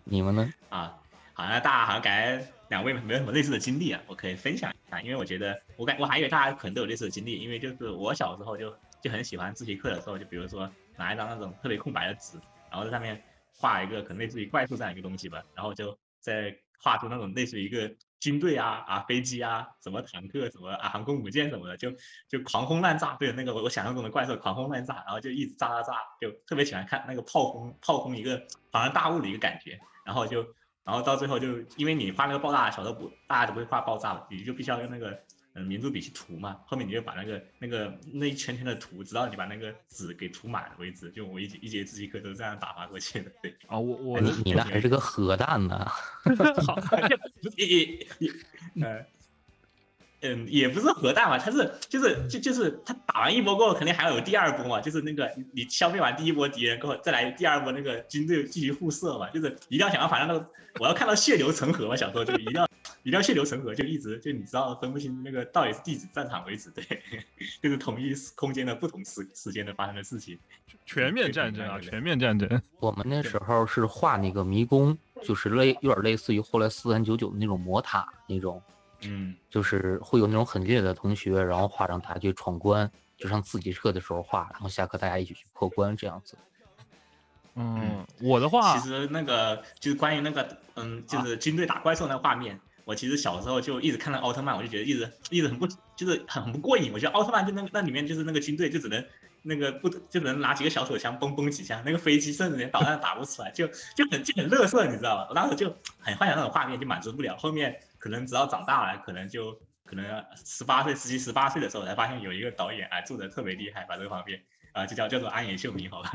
你们呢？啊，好那大家好像感觉两位没有什么类似的经历啊，我可以分享一下，因为我觉得我感我还以为大家可能都有类似的经历，因为就是我小时候就就很喜欢自习课的时候，就比如说拿一张那种特别空白的纸，然后在上面画一个可能类似于怪兽这样一个东西吧，然后就再画出那种类似于一个军队啊啊飞机啊，什么坦克什么啊航空母舰什么的，就就狂轰滥炸，对那个我我想象中的怪兽狂轰滥炸，然后就一直炸炸炸，就特别喜欢看那个炮轰炮轰一个庞然大物的一个感觉，然后就然后到最后就因为你发那个爆炸，小时候不大家都不会画爆炸了，你就必须要用那个。嗯，民族笔去涂嘛，后面你就把那个那个那一圈圈的涂，直到你把那个纸给涂满为止。就我一节一节自习课都是这样打发过去的。对啊，我我你你那还是个核弹呢。好，也也也，呃。嗯，也不是核弹嘛，它是就是就就是它打完一波过后，肯定还要有第二波嘛，就是那个你消灭完第一波敌人过后，再来第二波那个军队继续互射嘛，就是一定要想要反正那个我要看到血流成河嘛，小时候就一定要一定要血流成河，就一直就你知道分不清那个到底是地址战场为止，对，就是同一空间的不同时时间的发生的事情，全面战争啊，全面战争。我们那时候是画那个迷宫，就是类有点类似于后来四三九九的那种魔塔那种。嗯，就是会有那种很厉害的同学，然后画让大家去闯关，就上自习课的时候画，然后下课大家一起去破关这样子。嗯，我的话，其实那个就是关于那个，嗯，就是军队打怪兽那画面，我其实小时候就一直看到奥特曼，我就觉得一直一直很不，就是很很不过瘾。我觉得奥特曼就那那里面就是那个军队就只能那个不就能拿几个小手枪嘣嘣几下，那个飞机甚至连导弹打不出来，就就很就很乐色，你知道吧？我当时就很幻想那种画面，就满足不了。后面。可能直到长大了，可能就可能十八岁、十七、十八岁的时候，才发现有一个导演啊做的特别厉害，把这个方面啊就叫叫做安野秀明，好吧？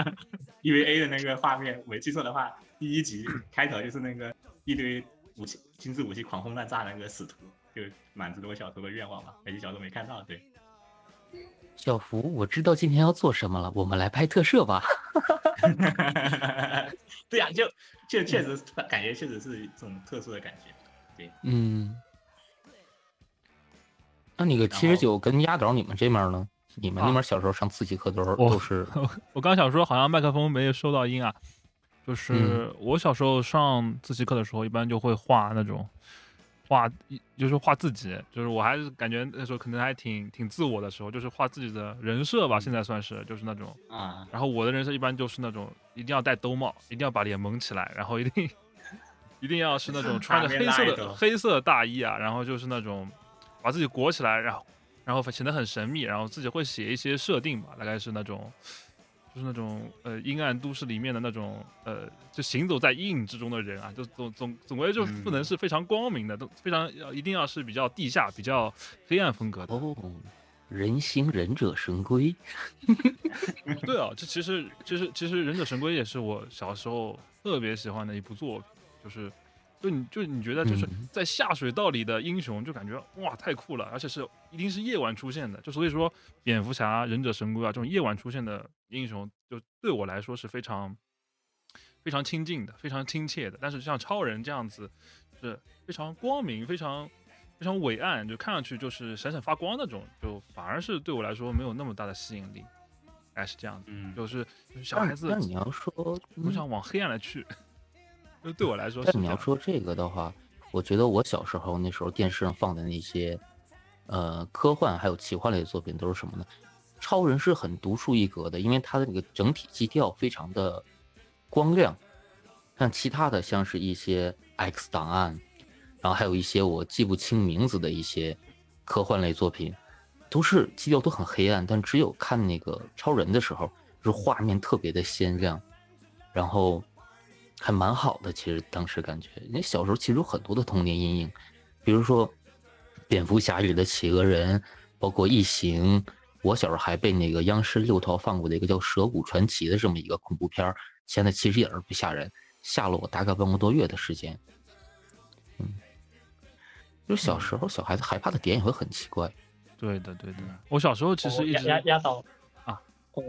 EVA 的那个画面，没记错的话，第一集开头就是那个一堆武器、精致武器狂轰滥炸那个使徒，就满足了我小时候的愿望嘛。可惜小时候没看到，对。小福，我知道今天要做什么了，我们来拍特摄吧。对呀，就就确实感觉确实是一种特殊的感觉。嗯，那那个七十九跟压倒你们这面呢？你们那边小时候上自习课的时候都是？我 刚想说，好像麦克风没有收到音啊。就是我小时候上自习课的时候，一般就会画那种画，就是画自己。就是我还是感觉那时候可能还挺挺自我的时候，就是画自己的人设吧。现在算是就是那种啊。然后我的人设一般就是那种一定要戴兜帽，一定要把脸蒙起来，然后一定。一定要是那种穿着黑色的黑色大衣啊，然后就是那种把自己裹起来，然后然后显得很神秘，然后自己会写一些设定吧，大概是那种就是那种呃阴暗都市里面的那种呃就行走在阴影之中的人啊，就总总总归就不能是非常光明的，都非常要一定要是比较地下、比较黑暗风格的。哦，人形忍者神龟。对啊，这其实其实其实忍者神龟也是我小时候特别喜欢的一部作品。就是，就你就你觉得就是在下水道里的英雄，就感觉哇太酷了，而且是一定是夜晚出现的，就所以说蝙蝠侠、忍者神龟啊这种夜晚出现的英雄，就对我来说是非常非常亲近的、非常亲切的。但是像超人这样子，是非常光明、非常非常伟岸，就看上去就是闪闪发光那种，就反而是对我来说没有那么大的吸引力。哎，是这样子，就是就是小孩子，那你要说不想往黑暗来去。就对我来说，但你要说这个的话，我觉得我小时候那时候电视上放的那些，呃，科幻还有奇幻类的作品都是什么呢？超人是很独树一格的，因为它的那个整体基调非常的光亮。像其他的，像是一些 X 档案，然后还有一些我记不清名字的一些科幻类作品，都是基调都很黑暗。但只有看那个超人的时候，就是画面特别的鲜亮，然后。还蛮好的，其实当时感觉，因为小时候其实有很多的童年阴影，比如说蝙蝠侠里的企鹅人，包括异形。我小时候还被那个央视六套放过的一个叫《蛇骨传奇》的这么一个恐怖片儿，现在其实一点儿不吓人，吓了我大概半个多月的时间。嗯，就小时候小孩子害怕的点也会很奇怪。对的，对的。我小时候其实一直压压倒。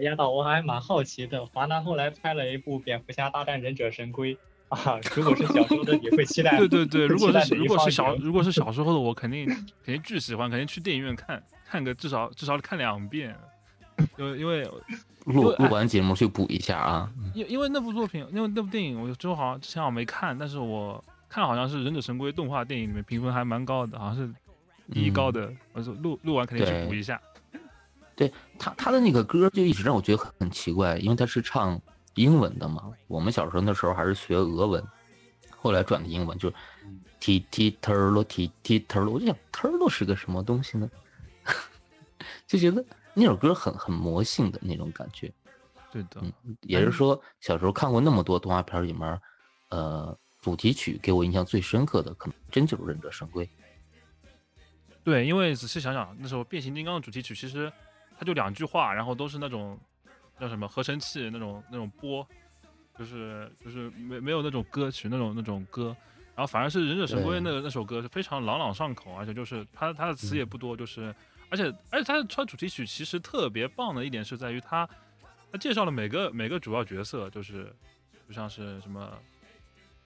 压倒我还蛮好奇的，华纳后来拍了一部《蝙蝠侠大战忍者神龟》啊，如果是小时候的你会期待？对对对，如果是如果是小如果是小时候的我，肯定肯定巨喜欢，肯定去电影院看看个至少至少看两遍，因为因为 录录完节目去补一下啊。因因为那部作品，因为那部电影，我之后好像之前我没看，但是我看好像是忍者神龟动画电影里面评分还蛮高的，好像是第一高的。我说录录完肯定去补一下。对他，他的那个歌就一直让我觉得很奇怪，因为他是唱英文的嘛。我们小时候那时候还是学俄文，后来转的英文，就踢踢特罗踢踢特罗，我就想特罗是个什么东西呢？就觉得那首歌很很魔性的那种感觉。对的，嗯，也是说小时候看过那么多动画片里面，呃，主题曲给我印象最深刻的，可能真就是《忍者神龟》。对，因为仔细想想，那时候变形金刚的主题曲其实它就两句话，然后都是那种叫什么合成器那种那种波，就是就是没没有那种歌曲那种那种歌，然后反而是《忍者神龟》那那首歌是非常朗朗上口，而且就是他他的词也不多，就是而且而且他穿主题曲其实特别棒的一点是在于他他介绍了每个每个主要角色，就是就像是什么。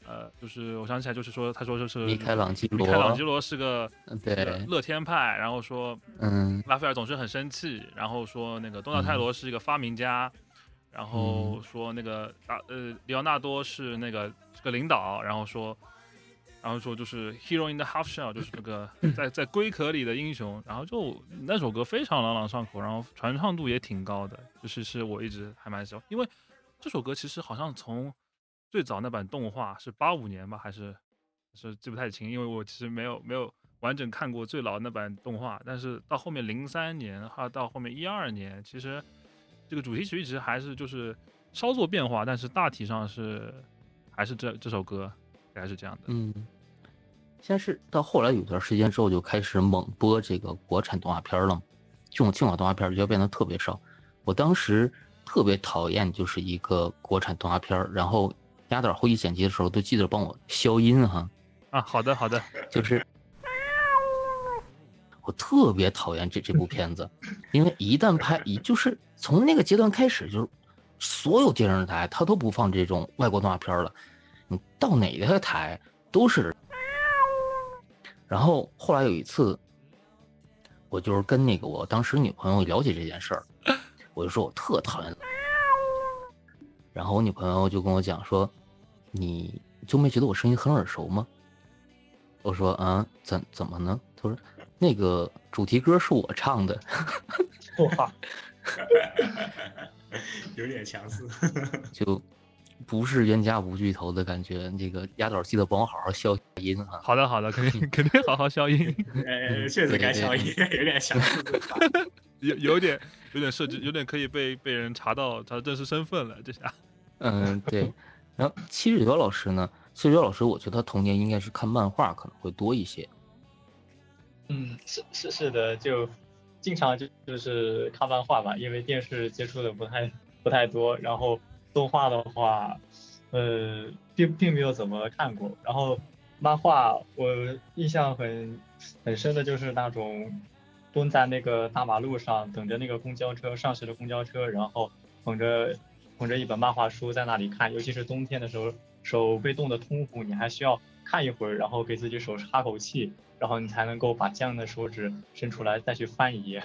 呃，就是我想起来，就是说，他说就是米开朗基罗，米开朗基罗是个对。乐天派，然后说，嗯，拉斐尔总是很生气，然后说那个东纳泰罗是一个发明家，然后说那个大呃里奥纳多是那个是个领导，然后说，然后说就是 hero in the half shell，就是那个 在在龟壳里的英雄，然后就那首歌非常朗朗上口，然后传唱度也挺高的，就是是我一直还蛮喜欢，因为这首歌其实好像从。最早那版动画是八五年吧，还是是记不太清，因为我其实没有没有完整看过最老那版动画。但是到后面零三年，哈到后面一二年，其实这个主题曲一直还是就是稍作变化，但是大体上是还是这这首歌，还是这样的。嗯，先是到后来有段时间之后就开始猛播这个国产动画片了，这种轻小动画片就变得特别少。我当时特别讨厌就是一个国产动画片，然后。压导后期剪辑的时候都记得帮我消音哈。啊，好的好的，就是 我特别讨厌这这部片子，因为一旦拍，一就是从那个阶段开始，就是所有电视台它都不放这种外国动画片了，你到哪个台都是。然后后来有一次，我就是跟那个我当时女朋友了解这件事儿，我就说我特讨厌。然后我女朋友就跟我讲说。你就没觉得我声音很耳熟吗？我说啊，怎怎么呢？她说那个主题歌是我唱的。哇，有点强势。就不是冤家无聚头的感觉。那个丫头记得帮我好好消音啊。好的好的，肯定肯定好好消音。呃，确实该消音，有点强势。有有点有点设置，有点可以被被人查到他真实身份了，这下。嗯，对。然后七日九老师呢？七日九老师，我觉得他童年应该是看漫画可能会多一些。嗯，是是是的，就经常就就是看漫画吧，因为电视接触的不太不太多。然后动画的话，呃，并并没有怎么看过。然后漫画我印象很很深的就是那种蹲在那个大马路上等着那个公交车上学的公交车，然后捧着。捧着一本漫画书在那里看，尤其是冬天的时候，手被冻得通红，你还需要看一会儿，然后给自己手哈口气，然后你才能够把僵的手指伸出来再去翻一页。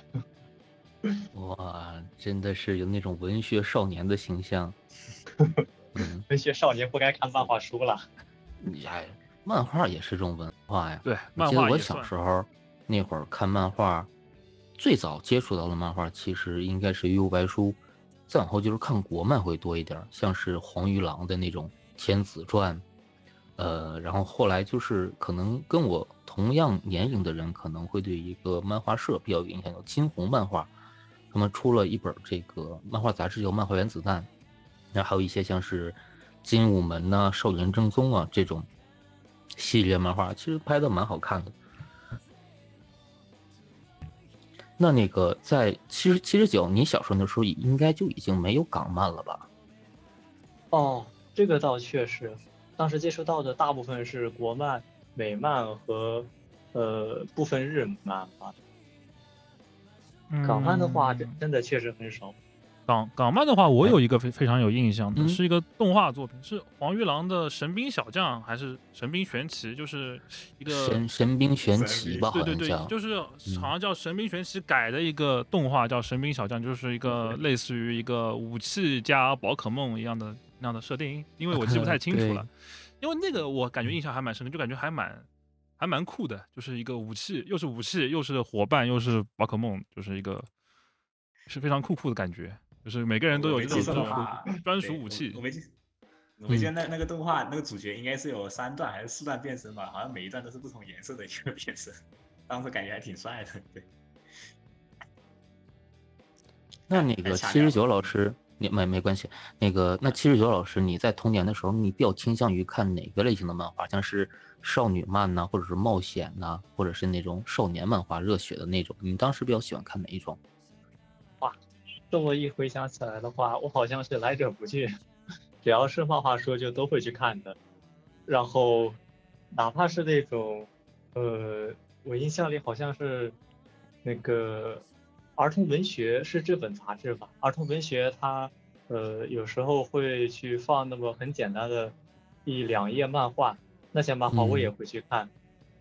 哇，真的是有那种文学少年的形象。文学少年不该看漫画书了。哎，漫画也是种文化呀。对，我记得我小时候那会儿看漫画，最早接触到的漫画其实应该是《幽白书》。再往后就是看国漫会多一点，像是黄玉郎的那种《天子传》，呃，然后后来就是可能跟我同样年龄的人可能会对一个漫画社比较有影响，叫金鸿漫画，他们出了一本这个漫画杂志叫《漫画原子弹》，然后还有一些像是《精武门》呐、《少年正宗》啊这种系列漫画，其实拍的蛮好看的。那那个在七十七十九，你小时候那时候应该就已经没有港漫了吧？哦，这个倒确实，当时接触到的大部分是国漫、美漫和呃部分日漫吧。港漫的话，真真的确实很少。港港漫的话，我有一个非非常有印象的，是一个动画作品，是黄玉郎的《神兵小将》还是《神兵玄奇》？就是一个神神兵玄奇吧，对对对，就是好像叫《神兵玄奇》改的一个动画，叫《神兵小将》，就是一个类似于一个武器加宝可梦一样的那样的设定，因为我记不太清楚了。因为那个我感觉印象还蛮深的，就感觉还蛮还蛮酷的，就是一个武器，又是武器，又是伙伴，又是宝可梦，就是一个是非常酷酷的感觉。就是每个人都有这种专属武器。我没记，我记得那那个动画那个主角应该是有三段还是四段变身吧，好像每一段都是不同颜色的一个变身，当时感觉还挺帅的。对。那那个七十九老师，你没没关系。那个那七十九老师，你在童年的时候，你比较倾向于看哪个类型的漫画？像是少女漫呐，或者是冒险呐，或者是那种少年漫画热血的那种？你当时比较喜欢看哪一种？哇，这么一回想起来的话，我好像是来者不拒，只要是漫画书就都会去看的。然后，哪怕是那种，呃，我印象里好像是那个。儿童文学是这本杂志吧？儿童文学它，呃，有时候会去放那么很简单的，一两页漫画，那些漫画我也会去看。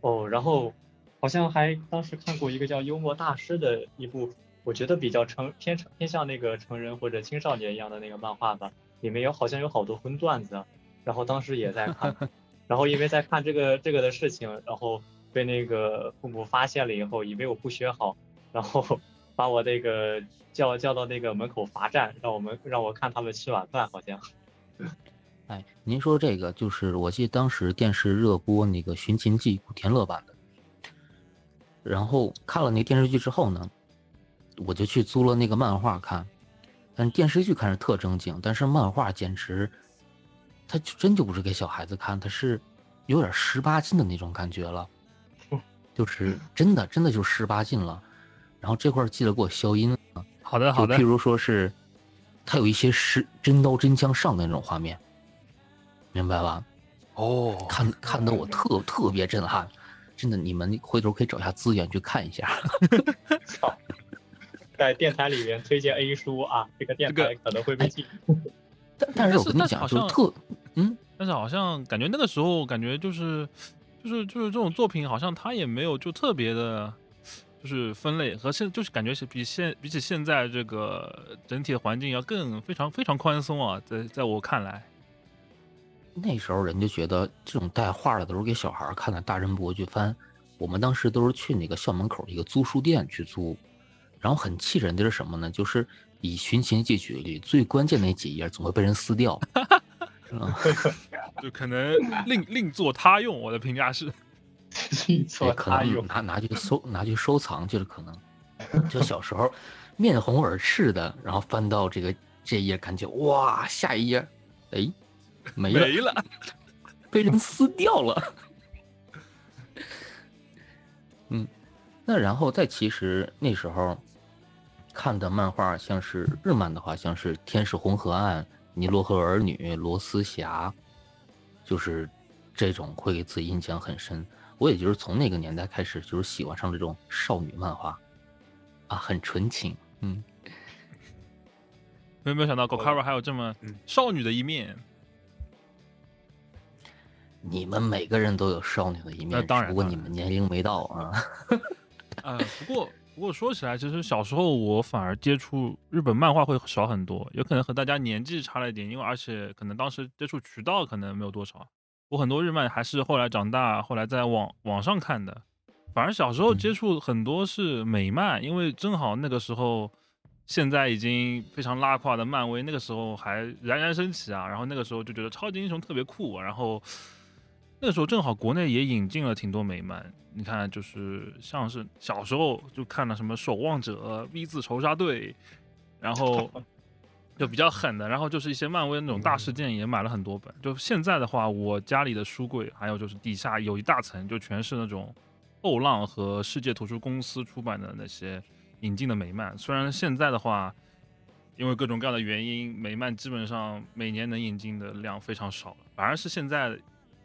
哦，然后好像还当时看过一个叫《幽默大师》的一部，我觉得比较成偏成偏向那个成人或者青少年一样的那个漫画吧，里面有好像有好多荤段子，然后当时也在看，然后因为在看这个这个的事情，然后被那个父母发现了以后，以为我不学好，然后。把我那个叫叫到那个门口罚站，让我们让我看他们吃晚饭，好像。哎，您说这个就是我记得当时电视热播那个《寻秦记》古天乐版的，然后看了那电视剧之后呢，我就去租了那个漫画看，但电视剧看着特正经，但是漫画简直，它就真就不是给小孩子看，它是有点十八禁的那种感觉了，就是真的真的就十八禁了。然后这块记得给我消音啊。好的，好的。就譬如说是，它有一些是真刀真枪上的那种画面，明白吧？哦，看看得我特特别震撼，真的，你们回头可以找一下资源去看一下。在电台里面推荐 A 书啊，这个电台可能会被禁。但但是我跟你讲，就特嗯，但是好像感觉那个时候感觉就是就是就是这种作品，好像他也没有就特别的。就是分类和现就是感觉是比现比起现在这个整体的环境要更非常非常宽松啊，在在我看来，那时候人就觉得这种带画的都是给小孩看的，大人不会去翻。我们当时都是去那个校门口一个租书店去租，然后很气人的是什么呢？就是以《寻秦记》举例，最关键那几页总会被人撕掉，就可能另另作他用。我的评价是。可能拿拿去收拿去收藏，就是可能，就小时候面红耳赤的，然后翻到这个这页，感觉哇，下一页，哎，没了，没了，被人撕掉了。嗯，那然后再其实那时候看的漫画，像是日漫的话，像是《天使红河岸》《尼罗河儿女》《罗斯侠》，就是这种会给自己印象很深。我也就是从那个年代开始，就是喜欢上这种少女漫画，啊，很纯情，嗯。没有没有想到 g o k a r a 还有这么少女的一面？你们每个人都有少女的一面，当然，不过你们年龄没到啊。呃，不过不过说起来，其实小时候我反而接触日本漫画会少很多，有可能和大家年纪差了一点，因为而且可能当时接触渠道可能没有多少。我很多日漫还是后来长大，后来在网网上看的，反而小时候接触很多是美漫，因为正好那个时候，现在已经非常拉胯的漫威，那个时候还冉冉升起啊，然后那个时候就觉得超级英雄特别酷，然后那个时候正好国内也引进了挺多美漫，你看就是像是小时候就看了什么守望者、V 字仇杀队，然后。就比较狠的，然后就是一些漫威那种大事件也买了很多本。就现在的话，我家里的书柜还有就是底下有一大层，就全是那种后浪和世界图书公司出版的那些引进的美漫。虽然现在的话，因为各种各样的原因，美漫基本上每年能引进的量非常少了，反而是现在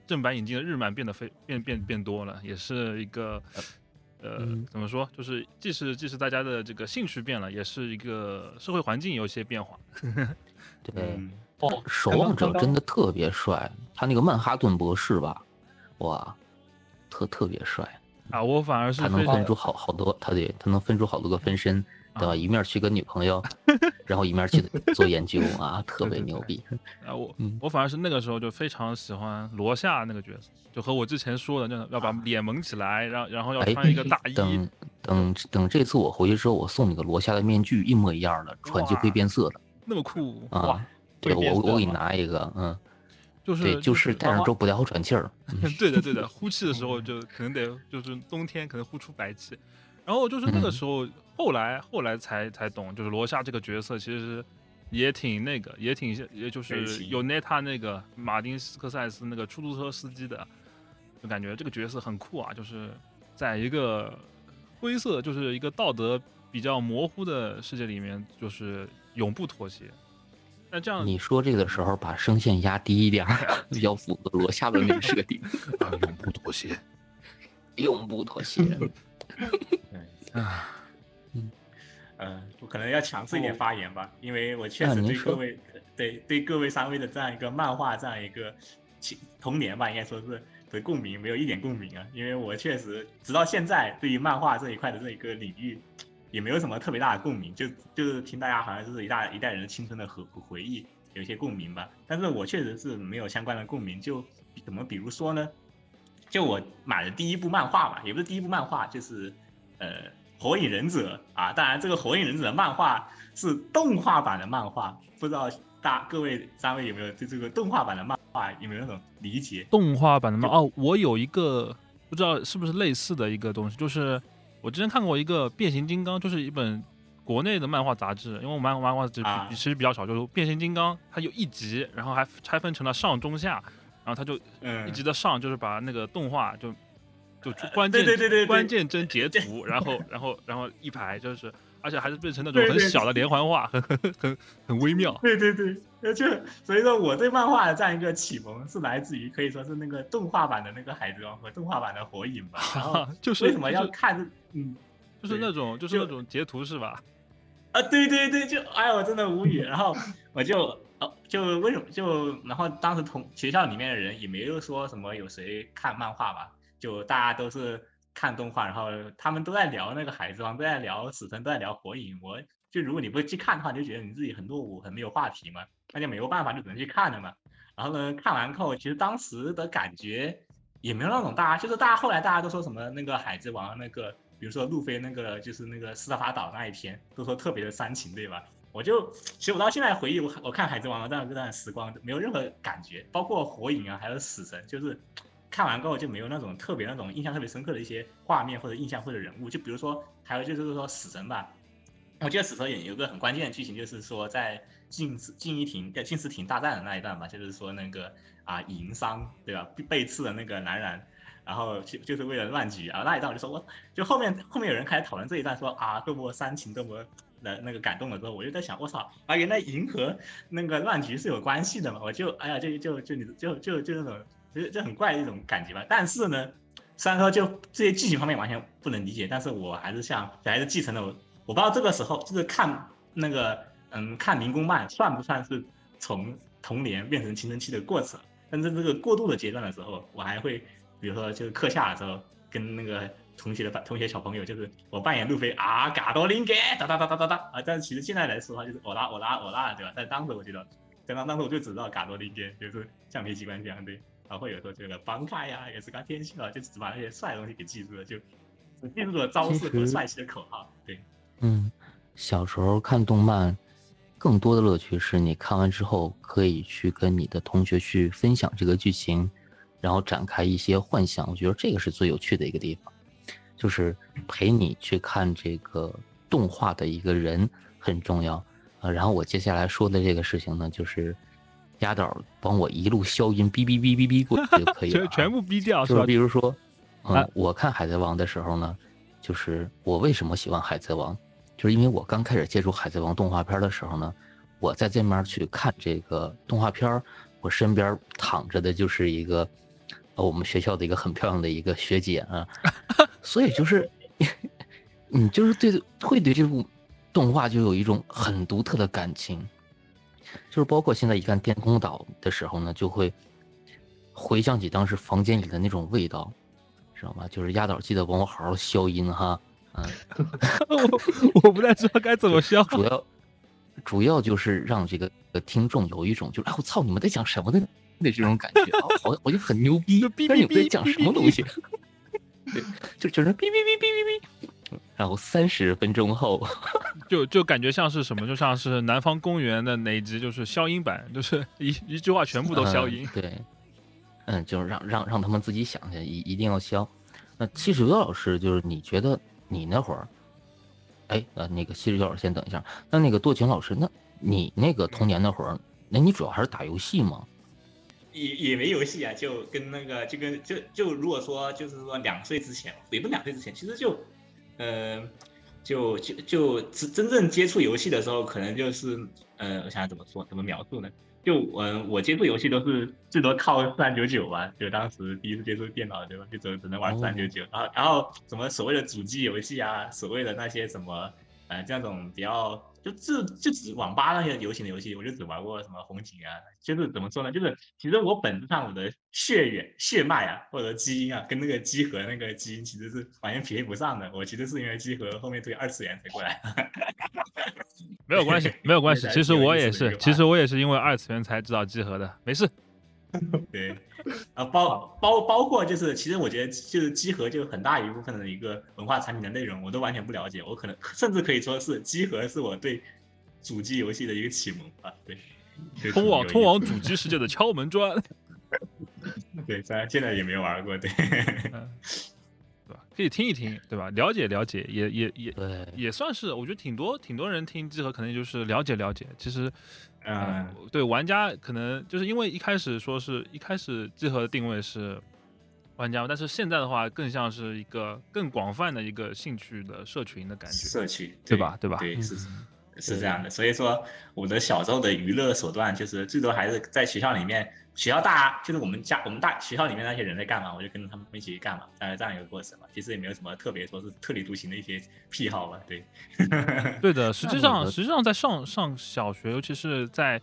正版引进的日漫变得非变变变多了，也是一个。呃，怎么说？就是既是既是大家的这个兴趣变了，也是一个社会环境有一些变化。对，哦，守望者真的特别帅，他那个曼哈顿博士吧，哇，特特别帅啊！我反而是他能分出好好多，他得他能分出好多个分身。对吧？一面去跟女朋友，然后一面去做研究啊，特别牛逼。啊，我我反而是那个时候就非常喜欢罗夏那个角色，就和我之前说的，就要把脸蒙起来，然然后要穿一个大衣。等等等，这次我回去之后，我送你个罗夏的面具，一模一样的，喘气会变色的，那么酷啊！对，我我给你拿一个，嗯。就是对，就是戴上之后不太好喘气儿。对的对的，呼气的时候就可能得就是冬天可能呼出白气，然后就是那个时候后来后来才才懂，就是罗夏这个角色其实也挺那个，也挺也就是有那他那个马丁斯科塞斯那个出租车司机的，就感觉这个角色很酷啊，就是在一个灰色就是一个道德比较模糊的世界里面，就是永不妥协。那这样你说这个的时候，把声线压低一点儿，比较符合罗夏的那个设定。啊，永不妥协，永不妥协。啊，嗯，呃，我可能要强势一点发言吧，因为我确实对各位，对对各位三位的这样一个漫画这样一个童年吧，应该说是的共鸣没有一点共鸣啊，因为我确实直到现在对于漫画这一块的这一个领域。也没有什么特别大的共鸣，就就是听大家好像就是一大一代人的青春的回回忆，有一些共鸣吧。但是我确实是没有相关的共鸣。就怎么比如说呢？就我买的第一部漫画嘛，也不是第一部漫画，就是呃《火影忍者》啊。当然，这个《火影忍者》的漫画是动画版的漫画，不知道大各位三位有没有对这个动画版的漫画有没有那种理解？动画版的漫哦，我有一个不知道是不是类似的一个东西，就是。我之前看过一个变形金刚，就是一本国内的漫画杂志，因为我漫漫画杂志其实比较少，就是变形金刚它有一集，然后还拆分成了上中下，然后他就一直的上就是把那个动画就就关键对对对关键帧截图，然后然后然后一排就是。而且还是变成那种很小的连环画，很很很很微妙。对对对，就所以说我对漫画的这样一个启蒙是来自于可以说是那个动画版的那个海贼王和动画版的火影吧。然后 就是为什么要看？嗯，就是那种就是那种截图是吧？啊，对对对，就哎我真的无语。然后我就哦，就为什么就然后当时同学校里面的人也没有说什么有谁看漫画吧，就大家都是。看动画，然后他们都在聊那个海贼王，都在聊死神，都在聊火影。我就如果你不去看的话，就觉得你自己很落伍，很没有话题嘛。那就没有办法，就只能去看了嘛。然后呢，看完后，其实当时的感觉也没有那种大，就是大家后来大家都说什么那个海贼王那个，比如说路飞那个，就是那个斯大法岛那一篇，都说特别的煽情，对吧？我就其实我到现在回忆我我看海贼王的这段时光，没有任何感觉，包括火影啊，还有死神，就是。看完过后就没有那种特别那种印象特别深刻的一些画面或者印象或者人物，就比如说还有就是说死神吧，我记得死神也有个很关键的剧情，就是说在静静一亭在静思亭大战的那一段吧，就是说那个啊银桑对吧被刺的那个男人，然后就就是为了乱局啊那一段我就说我就后面后面有人开始讨论这一段说啊多么煽情多么的那个感动了之后，我就在想我操啊原来银河那个乱局是有关系的嘛，我就哎呀就就就你就就就那种。其实这很怪的一种感觉吧，但是呢，虽然说就这些剧情方面完全不能理解，但是我还是像小孩子继承了我。我不知道这个时候就是看那个，嗯，看民工漫算不算是从童年变成青春期的过程？但在这个过渡的阶段的时候，我还会，比如说就是课下的时候，跟那个同学的同学小朋友，就是我扮演路飞啊，嘎多林给哒哒哒哒哒哒啊。但是其实现在来说的话，就是我拉我拉我拉，对吧？但当时我觉得，刚刚当时我就只知道嘎多林给就是橡皮机关枪，对。啊，会有说这个帮开呀，也是刚天气了，就只把那些帅的东西给记住了，就只记住了招式和帅气的口号。对，嗯，小时候看动漫，更多的乐趣是你看完之后可以去跟你的同学去分享这个剧情，然后展开一些幻想。我觉得这个是最有趣的一个地方，就是陪你去看这个动画的一个人很重要。啊，然后我接下来说的这个事情呢，就是。压导帮我一路消音，哔哔哔哔哔过去就可以了，全全部哔掉。就是比如说，嗯，我看《海贼王》的时候呢，就是我为什么喜欢《海贼王》，就是因为我刚开始接触《海贼王》动画片的时候呢，我在这面去看这个动画片，我身边躺着的就是一个，呃，我们学校的一个很漂亮的一个学姐啊，所以就是，你就是对会对这部动画就有一种很独特的感情。就是包括现在一看天空岛的时候呢，就会回想起当时房间里的那种味道，知道吗？就是压倒记得帮我好好消音哈，嗯，我我不太知道该怎么消，主要主要就是让这个听众有一种就是哎我操你们在讲什么的那这种感觉啊，好我就很牛逼，但是你们在讲什么东西？对，就就是哔哔哔哔哔哔。然后三十分钟后，就就感觉像是什么，就像是南方公园的哪集，就是消音版，就是一一句话全部都消音。对，嗯，就是让让让他们自己想去，一一定要消。那七十九老师，就是你觉得你那会儿，哎，呃，那个七十九老师先等一下。那那个多情老师，那你那个童年那会儿，那你主要还是打游戏吗？也也没游戏啊，就跟那个就跟就就如果说就是说两岁之前，也不两岁之前，其实就。嗯，就就就真真正接触游戏的时候，可能就是，呃，我想怎么说，怎么描述呢？就嗯，我接触游戏都是最多靠三九九吧，就当时第一次接触电脑，对吧？就只只能玩三九九，然后然后什么所谓的主机游戏啊，所谓的那些什么，呃，这种比较。就自就只网吧那些流行的游戏，我就只玩过什么红警啊。就是怎么说呢？就是其实我本质上我的血缘血脉啊，或者基因啊，跟那个机核那个基因其实是完全匹配不上的。我其实是因为机核后面推二次元才过来。没有关系，没有关系。其实我也是，其实我也是因为二次元才知道机核的，没事。对，啊，包包包括就是，其实我觉得就是机核就很大一部分的一个文化产品的内容，我都完全不了解。我可能甚至可以说是机核是我对主机游戏的一个启蒙啊。对，通往通往主机世界的敲门砖。对，虽然现在也没玩过，对，对吧？可以听一听，对吧？了解了解，也也也，也算是，我觉得挺多挺多人听机核，可能就是了解了解，其实。嗯，对，玩家可能就是因为一开始说是一开始集合的定位是玩家，但是现在的话更像是一个更广泛的一个兴趣的社群的感觉，社区对吧？对吧？对，是是这样的。所以说，我的小时候的娱乐手段就是最多还是在学校里面。学校大，就是我们家我们大学校里面那些人在干嘛，我就跟着他们一起去干嘛，大概这样一个过程嘛。其实也没有什么特别说是特立独行的一些癖好吧，对。对的，实际上实际上在上上小学，尤其是在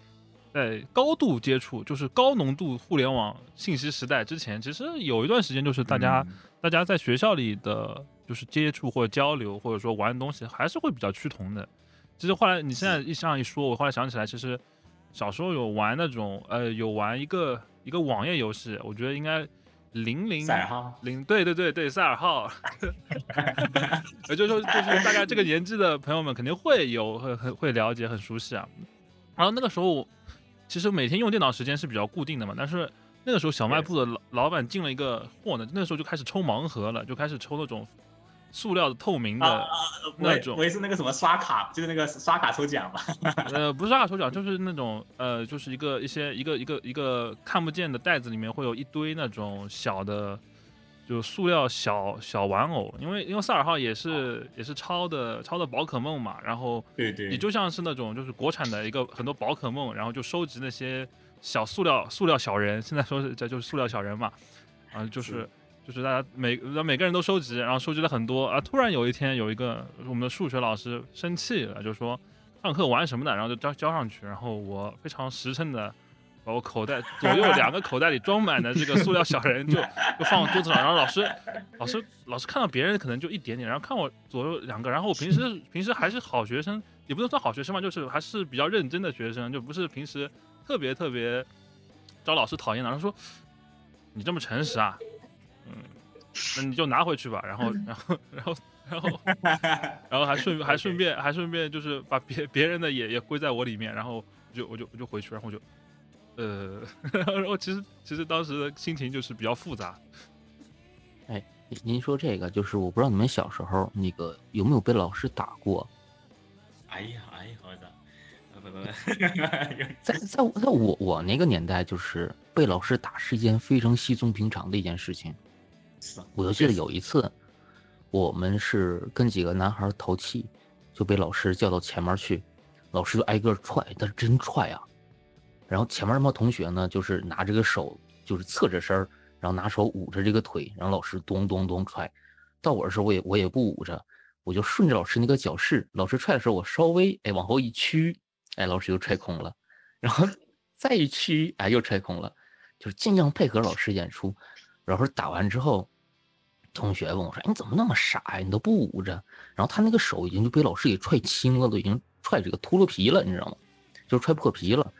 在高度接触，就是高浓度互联网信息时代之前，其实有一段时间就是大家大家在学校里的就是接触或者交流或者说玩的东西还是会比较趋同的。其实后来你现在一这样一说，我后来想起来，其实。小时候有玩那种，呃，有玩一个一个网页游戏，我觉得应该零零赛尔号零，对对对对，赛尔号，也 就是说，就是大概这个年纪的朋友们肯定会有很很会了解很熟悉啊。然后那个时候，其实每天用电脑时间是比较固定的嘛，但是那个时候小卖部的老老板进了一个货呢，那个时候就开始抽盲盒了，就开始抽那种。塑料的透明的那种，我也是那个什么刷卡，就是那个刷卡抽奖吧。呃，不是刷卡抽奖，就是那种呃，就是一个一些一个一个一个看不见的袋子里面会有一堆那种小的，就塑料小小玩偶。因为因为赛尔号也是也是抄的抄的宝可梦嘛，然后对对，也就像是那种就是国产的一个很多宝可梦，然后就收集那些小塑料塑料小人，现在说是这就是塑料小人嘛，啊就是。就是大家每每个人都收集，然后收集了很多啊。突然有一天，有一个我们的数学老师生气了，就说上课玩什么呢？然后就交交上去。然后我非常实诚的把我口袋左右两个口袋里装满的这个塑料小人就就放桌子上。然后老师老师老师看到别人可能就一点点，然后看我左右两个。然后我平时平时还是好学生，也不能算好学生嘛，就是还是比较认真的学生，就不是平时特别特别招老师讨厌的。他说你这么诚实啊？嗯，那你就拿回去吧，然后，然后，然后，然后，然后还顺还顺便还顺便就是把别别人的也也归在我里面，然后就我就我就回去，然后就，呃，然后其实其实当时的心情就是比较复杂。哎，您说这个就是我不知道你们小时候那个有没有被老师打过？哎呀哎呀，我操！在在在我我那个年代，就是被老师打是一件非常稀松平常的一件事情。我就记得有一次，我们是跟几个男孩淘气，就被老师叫到前面去，老师就挨个踹，但是真踹啊！然后前面那帮同学呢，就是拿这个手，就是侧着身然后拿手捂着这个腿，然后老师咚咚咚踹。到我的时候，我也我也不捂着，我就顺着老师那个脚势，老师踹的时候，我稍微哎往后一屈，哎，老师又踹空了，然后 再一屈，哎，又踹空了，就是尽量配合老师演出。老师打完之后。同学问我说：“你怎么那么傻呀？你都不捂着。”然后他那个手已经就被老师给踹青了，都已经踹这个秃噜皮了，你知道吗？就是踹破皮了。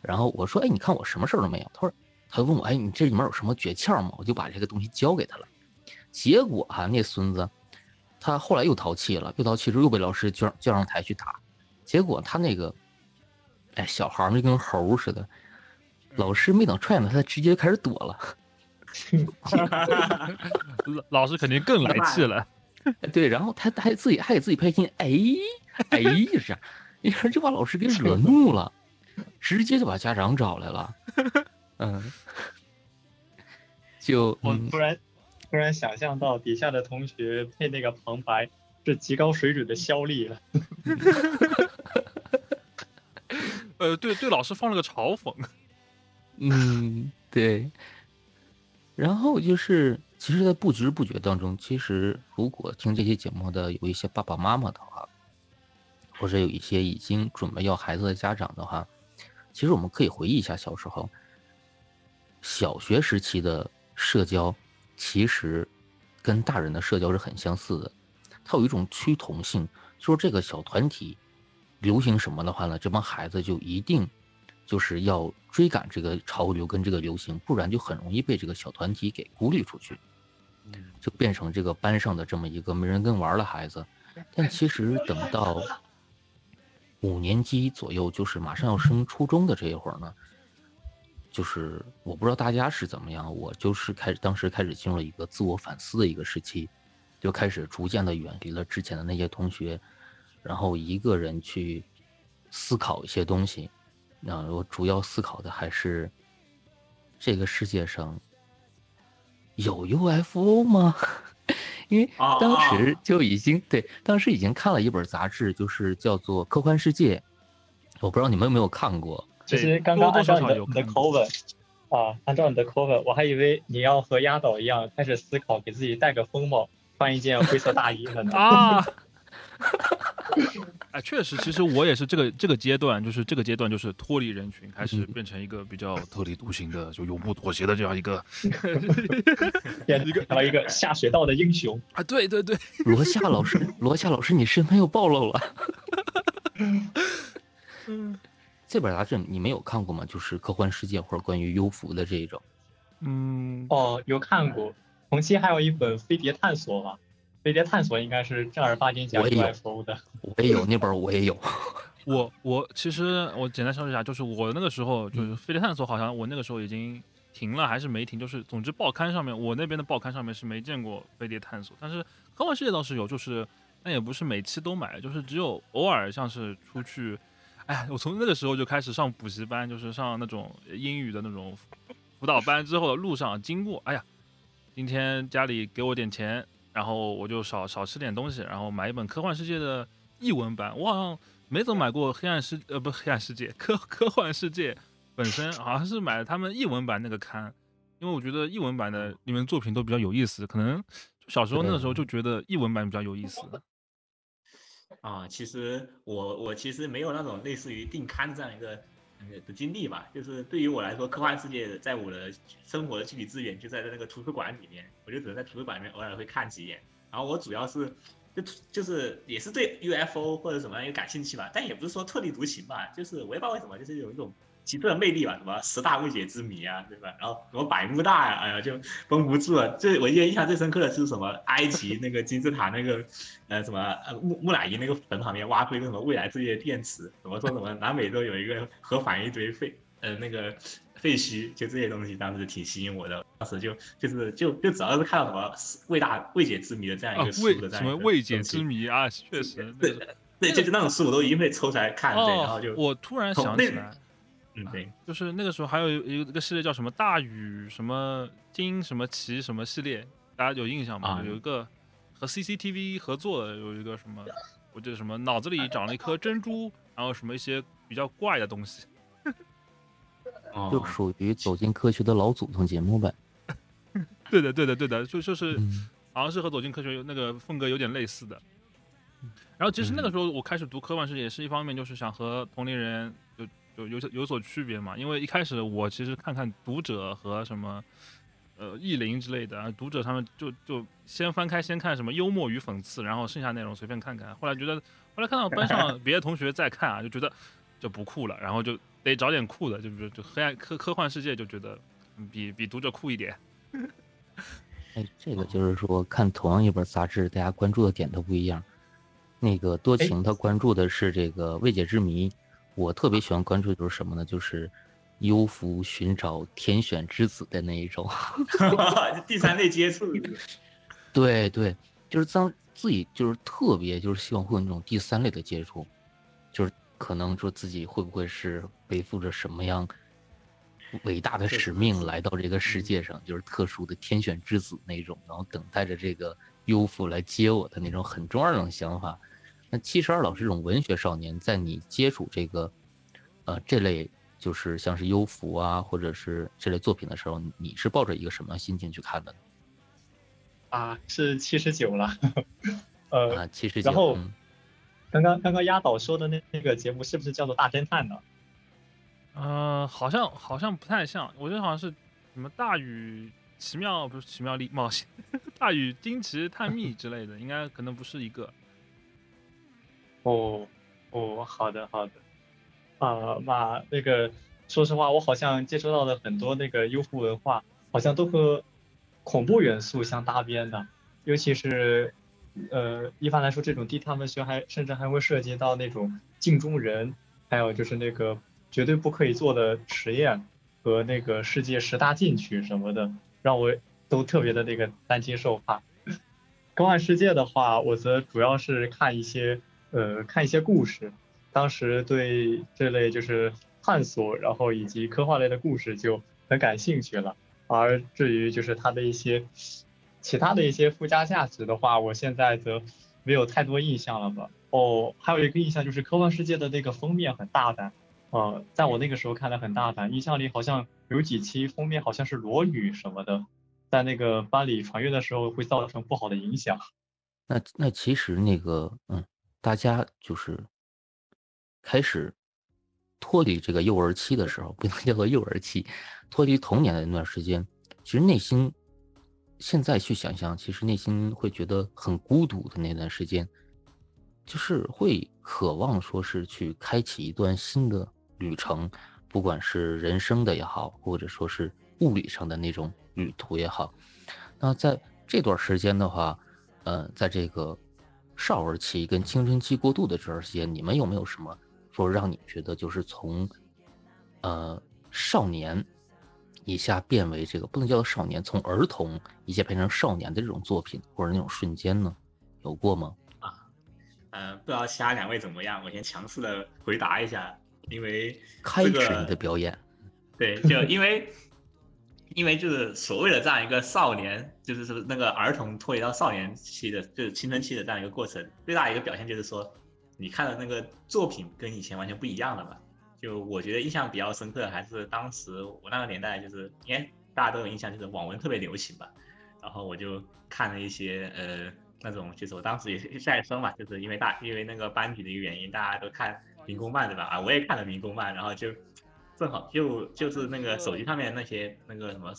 然后我说：“哎，你看我什么事儿都没有。”他说：“他问我：‘哎，你这里面有什么诀窍吗？’我就把这个东西交给他了。结果啊，那孙子，他后来又淘气了，又淘气之后又被老师叫叫上台去打，结果他那个，哎，小孩儿就跟猴似的，老师没等踹呢，他直接开始躲了。老 老师肯定更来气了。对，然后他他还自己还给自己配音，哎哎一下，一下就把老师给惹怒了，直接就把家长找来了。嗯，就我突然突然想象到底下的同学配那个旁白是极高水准的肖丽了。呃，对对，老师放了个嘲讽。嗯，对。然后就是，其实，在不知不觉当中，其实如果听这些节目的有一些爸爸妈妈的话，或者有一些已经准备要孩子的家长的话，其实我们可以回忆一下小时候，小学时期的社交，其实跟大人的社交是很相似的，它有一种趋同性，就是这个小团体流行什么的话呢，这帮孩子就一定。就是要追赶这个潮流跟这个流行，不然就很容易被这个小团体给孤立出去，就变成这个班上的这么一个没人跟玩的孩子。但其实等到五年级左右，就是马上要升初中的这一会儿呢，就是我不知道大家是怎么样，我就是开始当时开始进入了一个自我反思的一个时期，就开始逐渐的远离了之前的那些同学，然后一个人去思考一些东西。那我主要思考的还是，这个世界上有 UFO 吗？因为当时就已经对，当时已经看了一本杂志，就是叫做《科幻世界》，我不知道你们有没有看过。其实刚刚按照你的口吻啊，按照你的口吻，我还以为你要和压倒一样开始思考，给自己戴个风帽，穿一件灰色大衣了呢。啊。哎，确实，其实我也是这个这个阶段，就是这个阶段，就是脱离人群，开始变成一个比较特立独行的，就永不妥协的这样一个，变成一个一个下水道的英雄啊！对对对，罗夏老师，罗夏老师，你身份又暴露了。嗯，这本杂志你没有看过吗？就是科幻世界或者关于幽浮的这一种。嗯，哦，有看过。同期还有一本《飞碟探索》吧。飞碟探索应该是正儿八经讲 UFO 的，我也有那本，我也有。我我其实我简单说一下，就是我那个时候就是飞碟探索，好像我那个时候已经停了，还是没停。就是总之报刊上面，我那边的报刊上面是没见过飞碟探索，但是科幻世界倒是有，就是那也不是每期都买，就是只有偶尔像是出去，哎，我从那个时候就开始上补习班，就是上那种英语的那种辅导班，之后的路上经过，哎呀，今天家里给我点钱。然后我就少少吃点东西，然后买一本科幻世界的译文版。我好像没怎么买过黑暗世呃不黑暗世界科科幻世界本身，好像是买他们译文版那个刊，因为我觉得译文版的里面作品都比较有意思。可能小时候那个时候就觉得译文版比较有意思。啊，其实我我其实没有那种类似于订刊这样一个。的经历吧，就是对于我来说，科幻世界在我的生活的具体资源就在那个图书馆里面，我就只能在图书馆里面偶尔会看几眼。然后我主要是就就是也是对 UFO 或者怎么样有感兴趣吧，但也不是说特立独行吧，就是我也不知道为什么，就是有一种。奇特的魅力吧，什么十大未解之谜啊，对吧？然后什么百慕大呀，哎呀，就绷不住了。最我记得印象最深刻的是什么？埃及那个金字塔那个，呃，什么呃木木乃伊那个坟旁边挖出一个什么未来世界电池？怎么说什么南美洲有一个核反应堆废呃那个废墟？就这些东西当时挺吸引我的。当时就就是就就只要是看到什么未大未解之谜的这样一个书的这样什么未解之谜啊，确实对对，就是那种书我都一定会抽出来看。对，然后就我突然想起来。嗯，对，就是那个时候还有一个系列叫什么大禹什么金什么奇什么系列，大家有印象吗？有一个和 CCTV 合作的，有一个什么，我记得什么脑子里长了一颗珍珠，然后什么一些比较怪的东西，就属于走进科学的老祖宗节目呗。对的，对的，对的，就就是好像是和走进科学那个风格有点类似的。然后其实那个时候我开始读科幻世界，也是一方面就是想和同龄人就。就有有所区别嘛，因为一开始我其实看看读者和什么，呃，意林之类的，读者他们就就先翻开先看什么幽默与讽刺，然后剩下内容随便看看。后来觉得，后来看到班上 别的同学在看啊，就觉得就不酷了，然后就得找点酷的，就比如就黑暗科科幻世界，就觉得比比读者酷一点。哎，这个就是说，看同样一本杂志，大家关注的点都不一样。那个多情他关注的是这个未解之谜，我特别喜欢关注的就是什么呢？就是幽浮寻找天选之子的那一种。第三类接触。对对，就是当自己就是特别就是希望会有那种第三类的接触，就是可能说自己会不会是背负着什么样。伟大的使命来到这个世界上，就是特殊的天选之子那种，然后等待着这个优父来接我的那种很中二的想法。那七十二老师这种文学少年，在你接触这个，呃，这类就是像是幽浮啊，或者是这类作品的时候，你是抱着一个什么样心情去看的？啊，是七十九了，呃，七十九。然后，刚刚刚刚压倒说的那那个节目是不是叫做大侦探呢？嗯，好像好像不太像，我觉得好像是什么大禹奇妙，不是奇妙历冒险，大禹惊奇探秘之类的，应该可能不是一个。哦哦，好的好的，啊，那那个说实话，我好像接触到的很多那个优酷文化，好像都和恐怖元素相搭边的，尤其是呃，一般来说这种低碳文学还甚至还会涉及到那种镜中人，还有就是那个。绝对不可以做的实验和那个世界十大禁区什么的，让我都特别的那个担惊受怕。科幻世界的话，我则主要是看一些呃看一些故事，当时对这类就是探索，然后以及科幻类的故事就很感兴趣了。而至于就是它的一些其他的一些附加价值的话，我现在则没有太多印象了吧。哦，还有一个印象就是科幻世界的那个封面很大胆。呃，在我那个时候看来很大胆，印象里好像有几期封面好像是裸女什么的，在那个班里传阅的时候会造成不好的影响。那那其实那个嗯，大家就是开始脱离这个幼儿期的时候，不能叫做幼儿期，脱离童年的那段时间，其实内心现在去想象，其实内心会觉得很孤独的那段时间，就是会渴望说是去开启一段新的。旅程，不管是人生的也好，或者说是物理上的那种旅途也好，那在这段时间的话，呃，在这个少儿期跟青春期过渡的这段时间，你们有没有什么说让你觉得就是从呃少年一下变为这个不能叫做少年，从儿童一下变成少年的这种作品或者那种瞬间呢？有过吗？啊，呃，不知道其他两位怎么样，我先强势的回答一下。因为开始你的表演，对，就因为，因为就是所谓的这样一个少年，就是是那个儿童脱离到少年期的，就是青春期的这样一个过程，最大一个表现就是说，你看的那个作品跟以前完全不一样了嘛。就我觉得印象比较深刻，还是当时我那个年代，就是因为大家都有印象，就是网文特别流行吧，然后我就看了一些呃那种，就是我当时也是在生嘛，就是因为大因为那个班级的一个原因，大家都看。民工漫对吧？啊，我也看了民工漫，然后就正好就就是那个手机上面那些那个什么，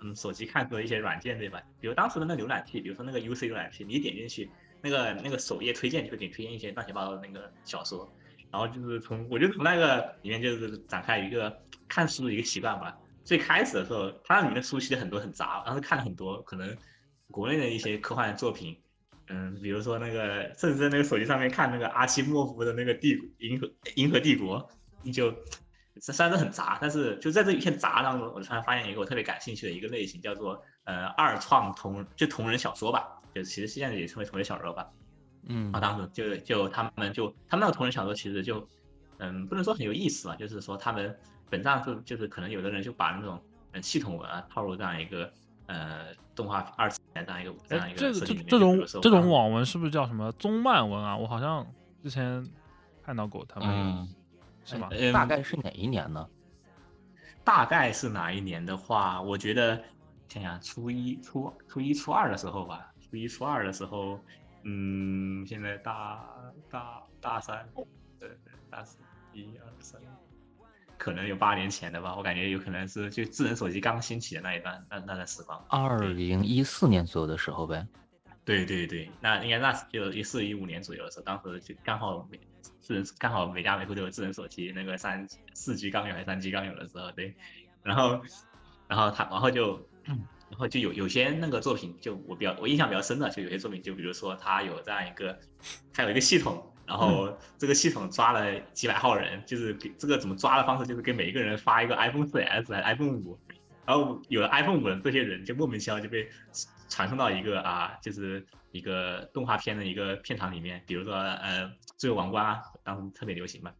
嗯，手机看书的一些软件对吧？比如当时的那浏览器，比如说那个 UC 浏览器，你点进去，那个那个首页推荐就会给你推荐一些乱七八糟的那个小说，然后就是从我就从那个里面就是展开一个看书的一个习惯吧。最开始的时候，它里面的书其实很多很杂，当时看了很多可能国内的一些科幻作品。嗯，比如说那个，甚至在那个手机上面看那个阿西莫夫的那个《帝银河银河帝国》，你就虽然是很杂，但是就在这一片杂当中，我突然发现一个我特别感兴趣的一个类型，叫做呃二创同就同人小说吧，就其实现在也称为同人小说吧。嗯，啊，当时就就他们就他们那个同人小说其实就嗯不能说很有意思吧，就是说他们本质上就就是可能有的人就把那种嗯系统文啊套入这样一个。呃，动画二次元这样一个这样一个这这这种这种网文是不是叫什么综漫文啊？我好像之前看到过他们，是吗？大概是哪一年呢？大概是哪一年的话，我觉得想想初一、初初一、初二的时候吧。初一、初二的时候，嗯，现在大大大三，对对，大四，一二三。可能有八年前的吧，我感觉有可能是就智能手机刚兴起的那一段，那那段时光。二零一四年左右的时候呗。对对对，那应该那就一四一五年左右的时候，当时就刚好每智能刚好每家每户都有智能手机，那个三四 G 刚有还是三 G 刚有的时候，对。然后然后他然后就 然后就有有些那个作品，就我比较我印象比较深的，就有些作品，就比如说他有这样一个，他有一个系统，然后这个系统抓了几百号人，就是给这个怎么抓的方式，就是给每一个人发一个 iPhone 4S 还是 iPhone 五，然后有了 iPhone 五的这些人就莫名其妙就被传送到一个啊，就是一个动画片的一个片场里面，比如说呃《最后王冠》啊，当时特别流行嘛，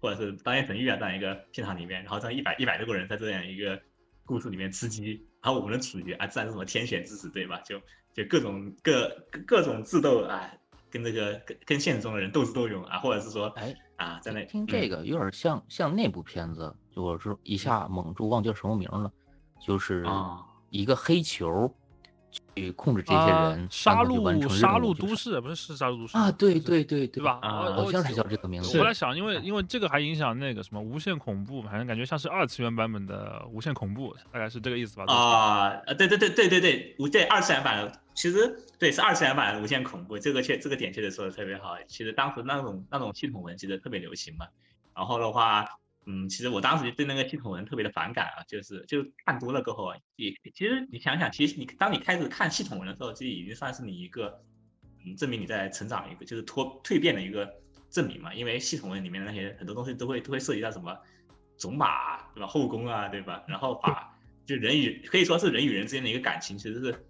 或者是《当夜神域》啊这样一个片场里面，然后这样一百一百多个人在这样一个故事里面吃鸡。然后我们的主角啊，自然是什么天选之子，对吧？就就各种各各种智斗啊，跟这个跟跟现实中的人斗智斗勇啊，或者是说，哎啊，在那听这个有点像像那部片子，就是一下蒙住忘记什么名了，就是一个黑球。去控制这些人，杀戮杀戮都市不是是杀戮都市啊？对对对对吧？好像是叫这个名字。我在想，因为因为这个还影响那个什么无限恐怖，反正感觉像是二次元版本的无限恐怖，大概是这个意思吧？啊对对对对对对，无对二次元版其实对是二次元版的无限恐怖，这个确这个点确实说的特别好。其实当时那种那种系统文其实特别流行嘛，然后的话。嗯，其实我当时就对那个系统文特别的反感啊，就是就看多了过后，也其实你想想，其实你当你开始看系统文的时候，其实已经算是你一个嗯证明你在成长一个就是脱蜕变的一个证明嘛。因为系统文里面的那些很多东西都会都会涉及到什么种马对吧，后宫啊对吧，然后把就人与可以说是人与人之间的一个感情，其实是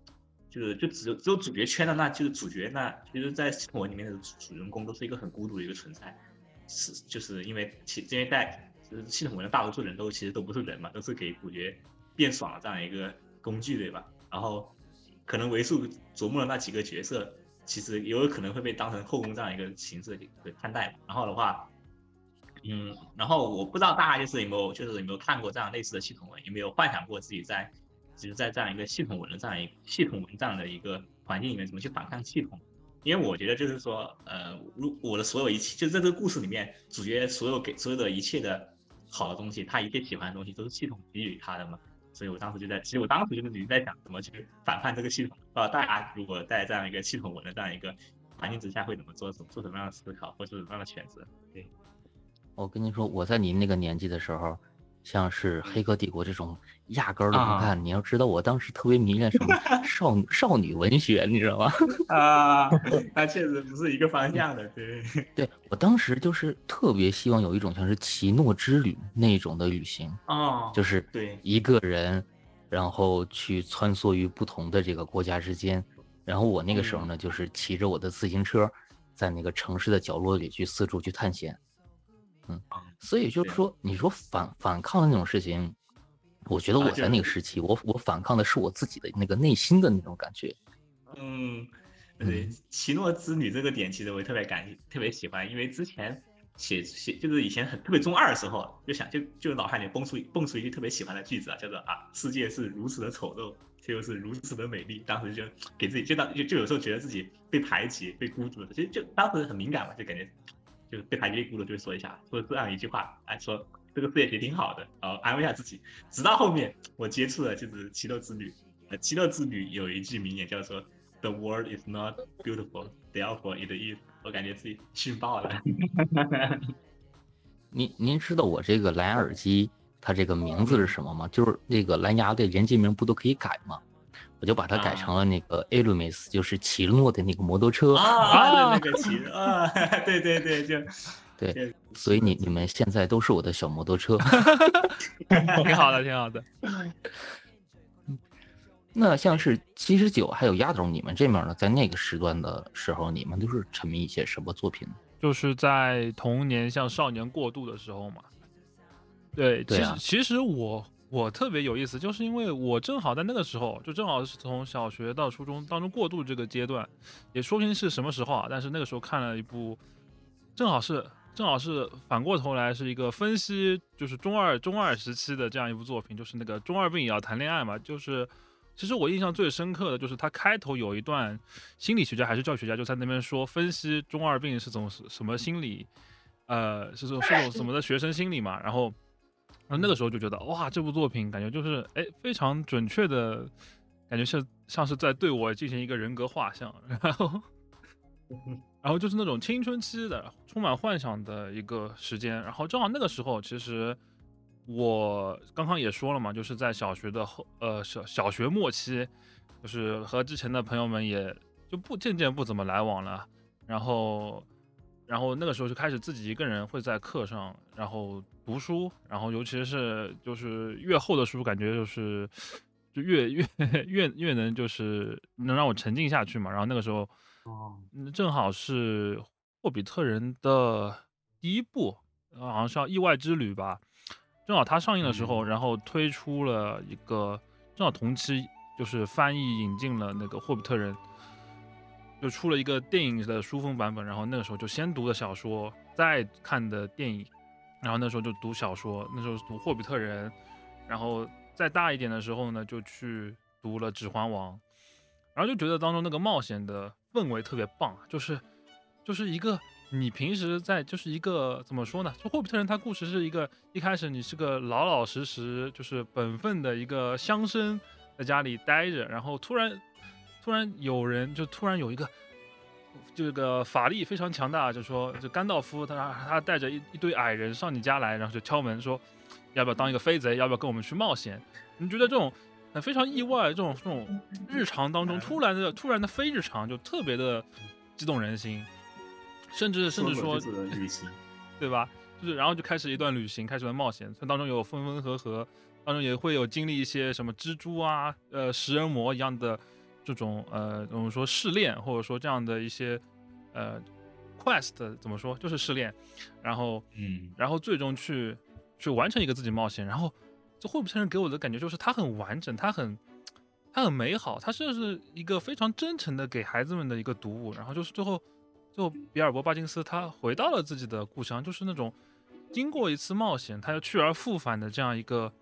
就是就只有只有主角圈的那就是主角那其实，在系统文里面的主人公都是一个很孤独的一个存在，是就是因为其因为在就是系统文的大多数人都其实都不是人嘛，都是给主角变爽的这样一个工具，对吧？然后可能为数琢磨的那几个角色，其实也有可能会被当成后宫这样一个形式给看待。然后的话，嗯，然后我不知道大家就是有没有就是有没有看过这样类似的系统文，有没有幻想过自己在就是在这样一个系统文的这样一个系统文这样的一个环境里面怎么去反抗系统？因为我觉得就是说，呃，如我的所有一切，就在这个故事里面，主角所有给所有的一切的。好的东西，他一定喜欢的东西都是系统给予他的嘛，所以我当时就在，其实我当时就是已经在想怎么去反叛这个系统。呃，大家如果在这样一个系统文的这样一个环境之下，会怎么做，做什么样的思考，或者什么样的选择？对，我跟您说，我在您那个年纪的时候。像是《黑客帝国》这种压根儿都不看。你要知道，我当时特别迷恋什么 少少女文学，你知道吗？啊，那确实不是一个方向的。对，对我当时就是特别希望有一种像是奇诺之旅那种的旅行啊，就是对一个人，然后去穿梭于不同的这个国家之间。然后我那个时候呢，就是骑着我的自行车，在那个城市的角落里去四处去探险。嗯，所以就是说，你说反反抗的那种事情，我觉得我在那个时期，我我反抗的是我自己的那个内心的那种感觉。嗯，对，奇诺之旅这个点，其实我特别感特别喜欢，因为之前写写就是以前很特别中二的时候，就想就就脑海里蹦出蹦出一句特别喜欢的句子啊，叫做啊，世界是如此的丑陋，却又是如此的美丽。当时就给自己就当就就有时候觉得自己被排挤、被孤独的，其实就当时很敏感嘛，就感觉。就是被排挤孤独，就会说一下，说这样一句话，哎，说这个事业也挺好的，然后安慰一下自己。直到后面我接触了就是《奇乐之旅》，呃，《奇乐之旅》有一句名言叫做 “The world is not beautiful, therefore it is”，我感觉自己逊爆了。您您知道我这个蓝牙耳机它这个名字是什么吗？就是那个蓝牙的连接名不都可以改吗？我就把它改成了那个 a l u m i s 就是奇诺的那个摩托车啊，那个奇啊，对对对，就对，所以你你们现在都是我的小摩托车 挺好的，挺好的。那像是七十九还有丫头，你们这面呢，在那个时段的时候，你们都是沉迷一些什么作品？就是在童年向少年过渡的时候嘛。对，其实其实我。我特别有意思，就是因为我正好在那个时候，就正好是从小学到初中当中过渡这个阶段，也说不清是什么时候啊。但是那个时候看了一部，正好是正好是反过头来是一个分析，就是中二中二时期的这样一部作品，就是那个中二病也要谈恋爱嘛。就是其实我印象最深刻的就是他开头有一段心理学家还是教育学家就在那边说分析中二病是种什么心理，呃，是种是种什么的学生心理嘛，然后。然后那个时候就觉得哇，这部作品感觉就是哎，非常准确的，感觉是像是在对我进行一个人格画像，然后，然后就是那种青春期的充满幻想的一个时间，然后正好那个时候其实我刚刚也说了嘛，就是在小学的后呃小小学末期，就是和之前的朋友们也就不渐渐不怎么来往了，然后然后那个时候就开始自己一个人会在课上然后读书，然后尤其是就是越厚的书，感觉就是就越越越越能就是能让我沉浸下去嘛。然后那个时候哦，正好是《霍比特人》的第一部，好像是叫《意外之旅》吧。正好它上映的时候，嗯然后推出了一个，正好同期就是翻译引进了那个《霍比特人》，就出了一个电影的书风版本。然后那个时候就先读的小说，再看的电影，然后那时候就读小说，那时候读《霍比特人》，然后再大一点的时候呢，就去读了《指环王》，然后就觉得当中那个冒险的氛围特别棒啊，就是就是一个你平时在就是一个怎么说呢？就霍比特人他故事是一个一开始你是个老老实实就是本分的一个乡绅，在家里待着，然后突然突然有人就突然有一个。这个法力非常强大，就说这甘道夫他他带着一一堆矮人上你家来，然后就敲门说，要不要当一个飞贼？要不要跟我们去冒险？你觉得这种呃非常意外，这种这种日常当中突然的突然的非日常，就特别的激动人心，甚至甚至说对吧？就是然后就开始一段旅行，开始了冒险，这当中有分分合合，当中也会有经历一些什么蜘蛛啊、呃食人魔一样的这种呃我们说试炼，或者说这样的一些呃 quest 怎么说，就是试炼，然后嗯，然后最终去去完成一个自己冒险，然后这霍比特人给我的感觉就是它很完整，它很它很美好，它是是一个非常真诚的给孩子们的一个读物，然后就是最后最后比尔博巴金斯他回到了自己的故乡，就是那种经过一次冒险，他又去而复返的这样一个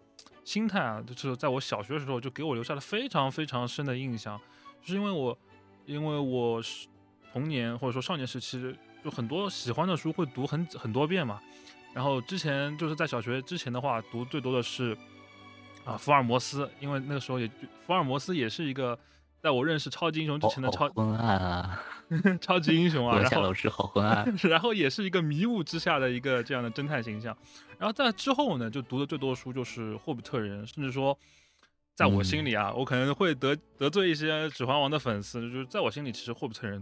心态啊，就是在我小学的时候就给我留下了非常非常深的印象，就是因为我因为我是童年或者说少年时期就很多喜欢的书会读很很多遍嘛，然后之前就是在小学之前的话，读最多的是啊福尔摩斯，因为那个时候也福尔摩斯也是一个在我认识超级英雄之前的超好昏暗啊，超级英雄啊，然后师好昏暗。然后也是一个迷雾之下的一个这样的侦探形象。然后在之后呢，就读的最多的书就是《霍比特人》，甚至说，在我心里啊，我可能会得得罪一些《指环王》的粉丝，就是在我心里，其实《霍比特人》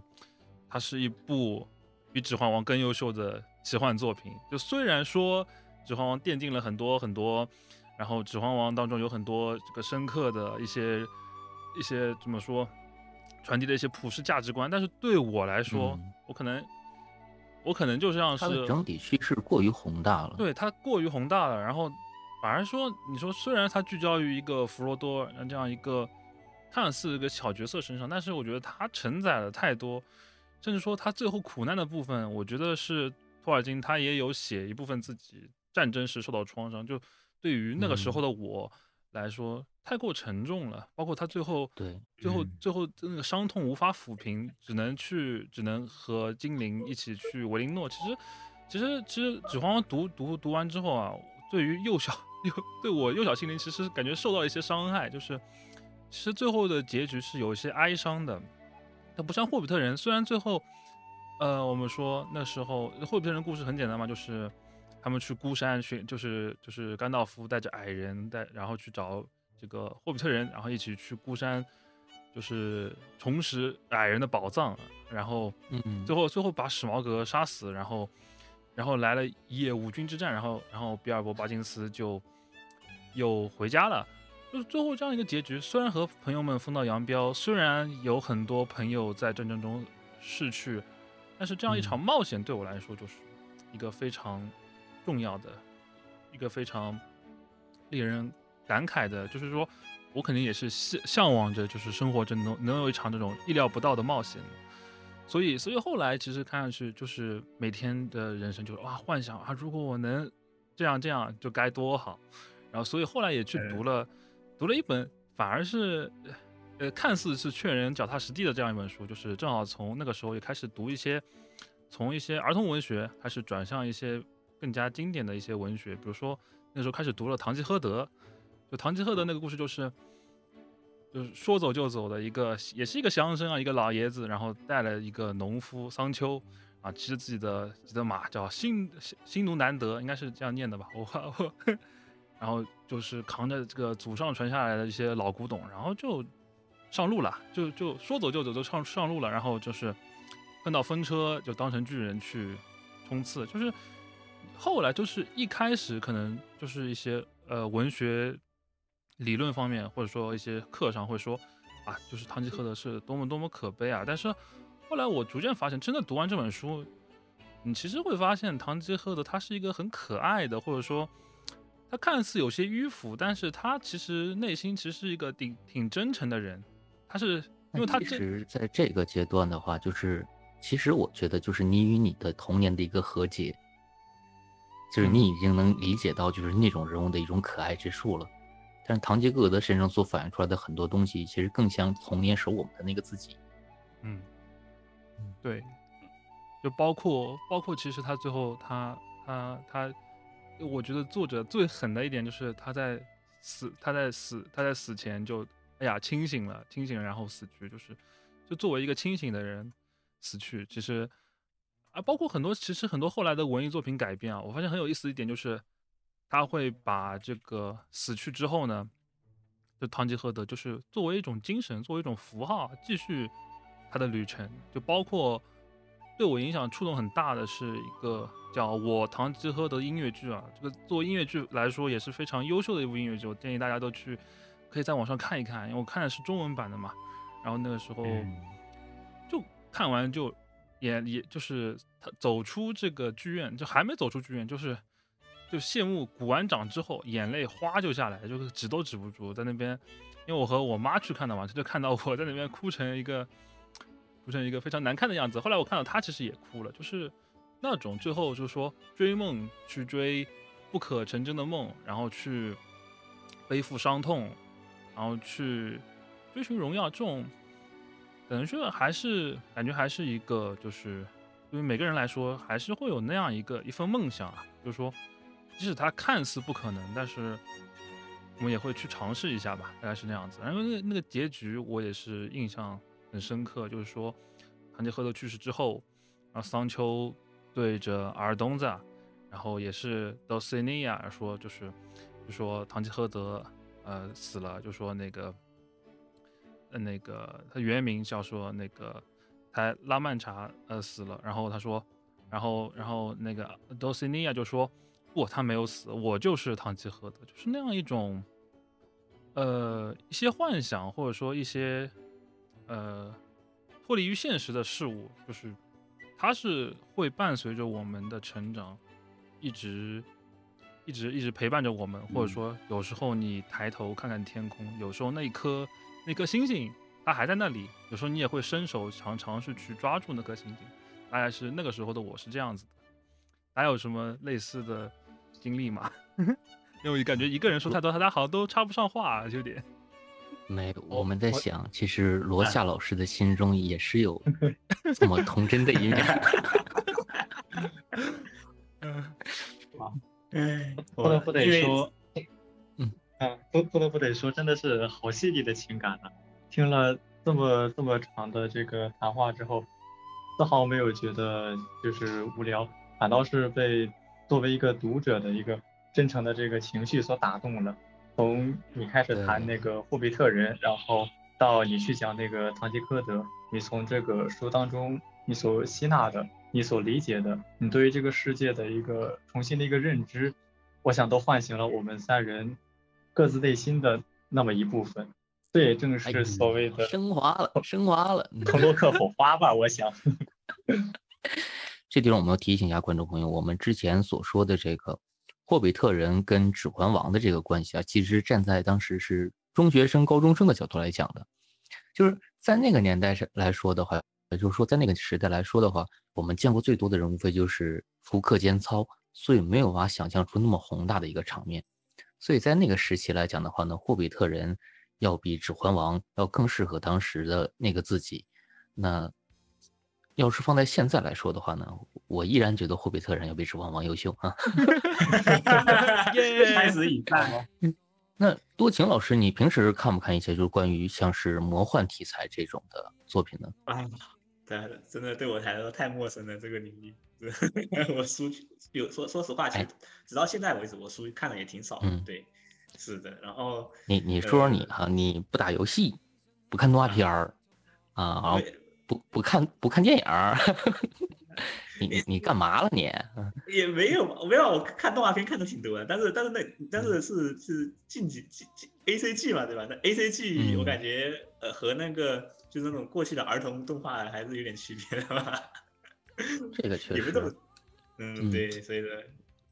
它是一部比《指环王》更优秀的奇幻作品。就虽然说《指环王》奠定了很多很多，然后《指环王》当中有很多这个深刻的一些一些怎么说，传递的一些普世价值观，但是对我来说，嗯我可能我可能就像它的是整体叙事过于宏大了。对它过于宏大了，然后反而说，你说虽然它聚焦于一个弗罗多这样一个看似一个小角色身上，但是我觉得它承载了太多，甚至说他最后苦难的部分，我觉得是托尔金他也有写一部分自己战争时受到创伤，就对于那个时候的我来说、太过沉重了，包括他最后对，最后嗯最后那个伤痛无法抚平，只能去只能和精灵一起去维林诺。其实其实其实《指环王》读读读完之后啊，对于幼小幼对我幼小心灵其实感觉受到一些伤害，就是其实最后的结局是有一些哀伤的。它不像霍比特人，虽然最后呃我们说那时候霍比特人故事很简单嘛，就是他们去孤山寻，就是就是甘道夫带着矮人带，然后去找这个霍比特人，然后一起去孤山，就是重拾矮人的宝藏，然后嗯，最后最后把史矛革杀死，然后然后来了一夜五军之战，然后然后比尔博巴金斯就又回家了。就是最后这样一个结局，虽然和朋友们分道扬镳，虽然有很多朋友在战争中逝去，但是这样一场冒险对我来说就是一个非常重要的，一个非常令人感慨的，就是说我肯定也是向向往着，就是生活中能能有一场这种意料不到的冒险。所以，所以后来其实看上去就是每天的人生就是哇，幻想啊，如果我能这样这样就该多好。然后，所以后来也去读了，读了一本反而是呃看似是劝人脚踏实地的这样一本书，就是正好从那个时候也开始读一些从一些儿童文学开始转向一些更加经典的一些文学，比如说那时候开始读了《堂吉诃德》，就《堂吉诃德》那个故事就是。就是说走就走的一个，也是一个乡绅啊，一个老爷子，然后带了一个农夫桑丘，啊，骑着自己的自己的马，叫新新新奴难得，应该是这样念的吧？我我，然后就是扛着这个祖上传下来的一些老古董，然后就上路了，就就说走就走，就上上路了。然后就是碰到风车，就当成巨人去冲刺。就是后来就是一开始可能就是一些呃文学理论方面，或者说一些课上会说啊，就是堂吉诃德是多么多么可悲啊。但是后来我逐渐发现，真的读完这本书，你其实会发现堂吉诃德他是一个很可爱的，或者说。他看似有些迂腐，但是他其实内心其实是一个挺挺真诚的人。他是因为他其实在这个阶段的话，就是其实我觉得就是你与你的童年的一个和解，就是你已经能理解到就是那种人物的一种可爱之处了。但是堂吉诃德身上所反映出来的很多东西，其实更像童年时候我们的那个自己。嗯，对，就包括包括其实他最后他他他。我觉得作者最狠的一点就是他在死，他在死，他在死前就，哎呀，清醒了，清醒，然后死去，就是，就作为一个清醒的人死去。其实，啊，包括很多，其实很多后来的文艺作品改编啊，我发现很有意思一点就是，他会把这个死去之后呢，就堂吉诃德就是作为一种精神，作为一种符号，继续他的旅程，就包括。对我影响触动很大的是一个叫《我堂吉诃德》音乐剧啊，这个作为音乐剧来说也是非常优秀的一部音乐剧，我建议大家都去，可以在网上看一看，因为我看的是中文版的嘛。然后那个时候就看完就也也就是他走出这个剧院，就还没走出剧院，就是就谢幕鼓完掌之后，眼泪哗就下来，就是止都止不住，在那边，因为我和我妈去看的嘛，她就看到我在那边哭成一个。哭成一个非常难看的样子。后来我看到他其实也哭了，就是那种最后就是说追梦去追不可成真的梦，然后去背负伤痛，然后去追寻荣耀，这种等于说还是感觉还是一个就是对于每个人来说还是会有那样一个一份梦想啊，就是说即使它看似不可能，但是我们也会去尝试一下吧，大概是那样子。然后那那个结局我也是印象。很深刻，就是说，堂吉诃德去世之后，然后桑丘对着尔东子，然后也是到塞尼亚说，就是就说堂吉诃德呃死了，就说那个呃那个他原名叫说那个他拉曼查呃死了，然后他说，然后然后那个多塞尼亚就说不，他没有死，我就是堂吉诃德，就是那样一种呃一些幻想或者说一些。呃，脱离于现实的事物，就是它是会伴随着我们的成长，一直一直一直陪伴着我们。或者说，有时候你抬头看看天空，有时候那颗那颗星星它还在那里，有时候你也会伸手尝尝试去抓住那颗星星。大概是那个时候的我是这样子的。还有什么类似的经历吗？因为感觉一个人说太多，大家好像都插不上话，有点。没，我们在想，其实罗夏老师的心中也是有 这么童真的一面。嗯，不能不得说，嗯啊，不不能不得说，真的是好细腻的情感啊！听了这么这么长的这个谈话之后，丝毫没有觉得就是无聊，反倒是被作为一个读者的一个真诚的这个情绪所打动了。从你开始谈那个霍比特人，然后到你去讲那个堂吉诃德，你从这个书当中你所吸纳的、你所理解的，你对于这个世界的一个重新的一个认知，我想都唤醒了我们三人各自内心的那么一部分。这也正是所谓的升华了，升华了，克洛克火花吧？我想。这地方我们要提醒一下观众朋友，我们之前所说的这个。霍比特人跟指环王的这个关系啊，其实站在当时是中学生、高中生的角度来讲的，就是在那个年代上来说的话，也就是说在那个时代来说的话，我们见过最多的人无非就是福克间操，所以没有办法想象出那么宏大的一个场面。所以在那个时期来讲的话呢，霍比特人要比指环王要更适合当时的那个自己。那要是放在现在来说的话呢？我依然觉得霍比特人要比指环王优秀啊！开始引战。那多情老师，你平时看不看一些就是关于像是魔幻题材这种的作品呢？啊，对，真的对我来说太陌生了这个领域。我书有说说实话，其实直到现在为止，我书看的也挺少。嗯，对，是的。然后你你说说你哈，你不打游戏，不看动画片儿啊，不不看不看电影儿，你你你干嘛了你？也没有没有，我看动画片看的挺多的，但是但是那但是是是近几近近 A C G 嘛，对吧？那 A C G 我感觉呃和那个就是那种过去的儿童动画还是有点区别的吧。这个确 实，嗯，对，所以说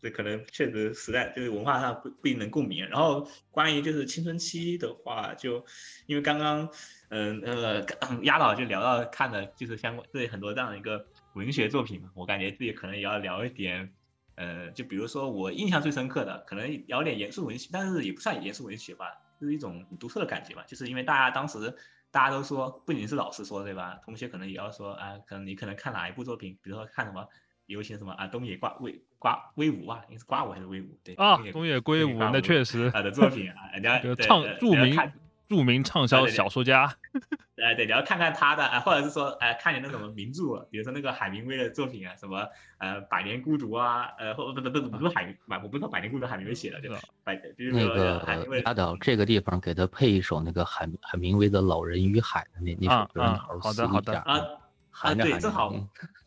这可能确实时代就是文化上不不一定能共鸣。然后关于就是青春期的话，就因为刚刚嗯呃压倒就聊到看的就是相关对很多这样的一个文学作品嘛，我感觉自己可能也要聊一点，呃，就比如说我印象最深刻的，可能聊点严肃文学，但是也不算严肃文学吧，就是一种独特的感觉吧，就是因为大家当时。大家都说，不仅是老师说，对吧？同学可能也要说，啊，可能你可能看哪一部作品，比如说看什么，流行什么啊，东野圭威瓜威武啊，你是瓜武还是威武？对啊，东野圭吾，那确实他的作品啊，人家 唱著名。著名畅销小说家，哎，对，你要看看他的，或者是说，哎，看点那种名著，比如说那个海明威的作品啊，什么，呃，《百年孤独》啊，呃，或不不不不是海，我不知道《百年孤独》海明威写的，对吧？百，那个阿导这个地方给他配一首那个海海明威的《老人与海》的那那首歌，好的好的啊啊，对，正好，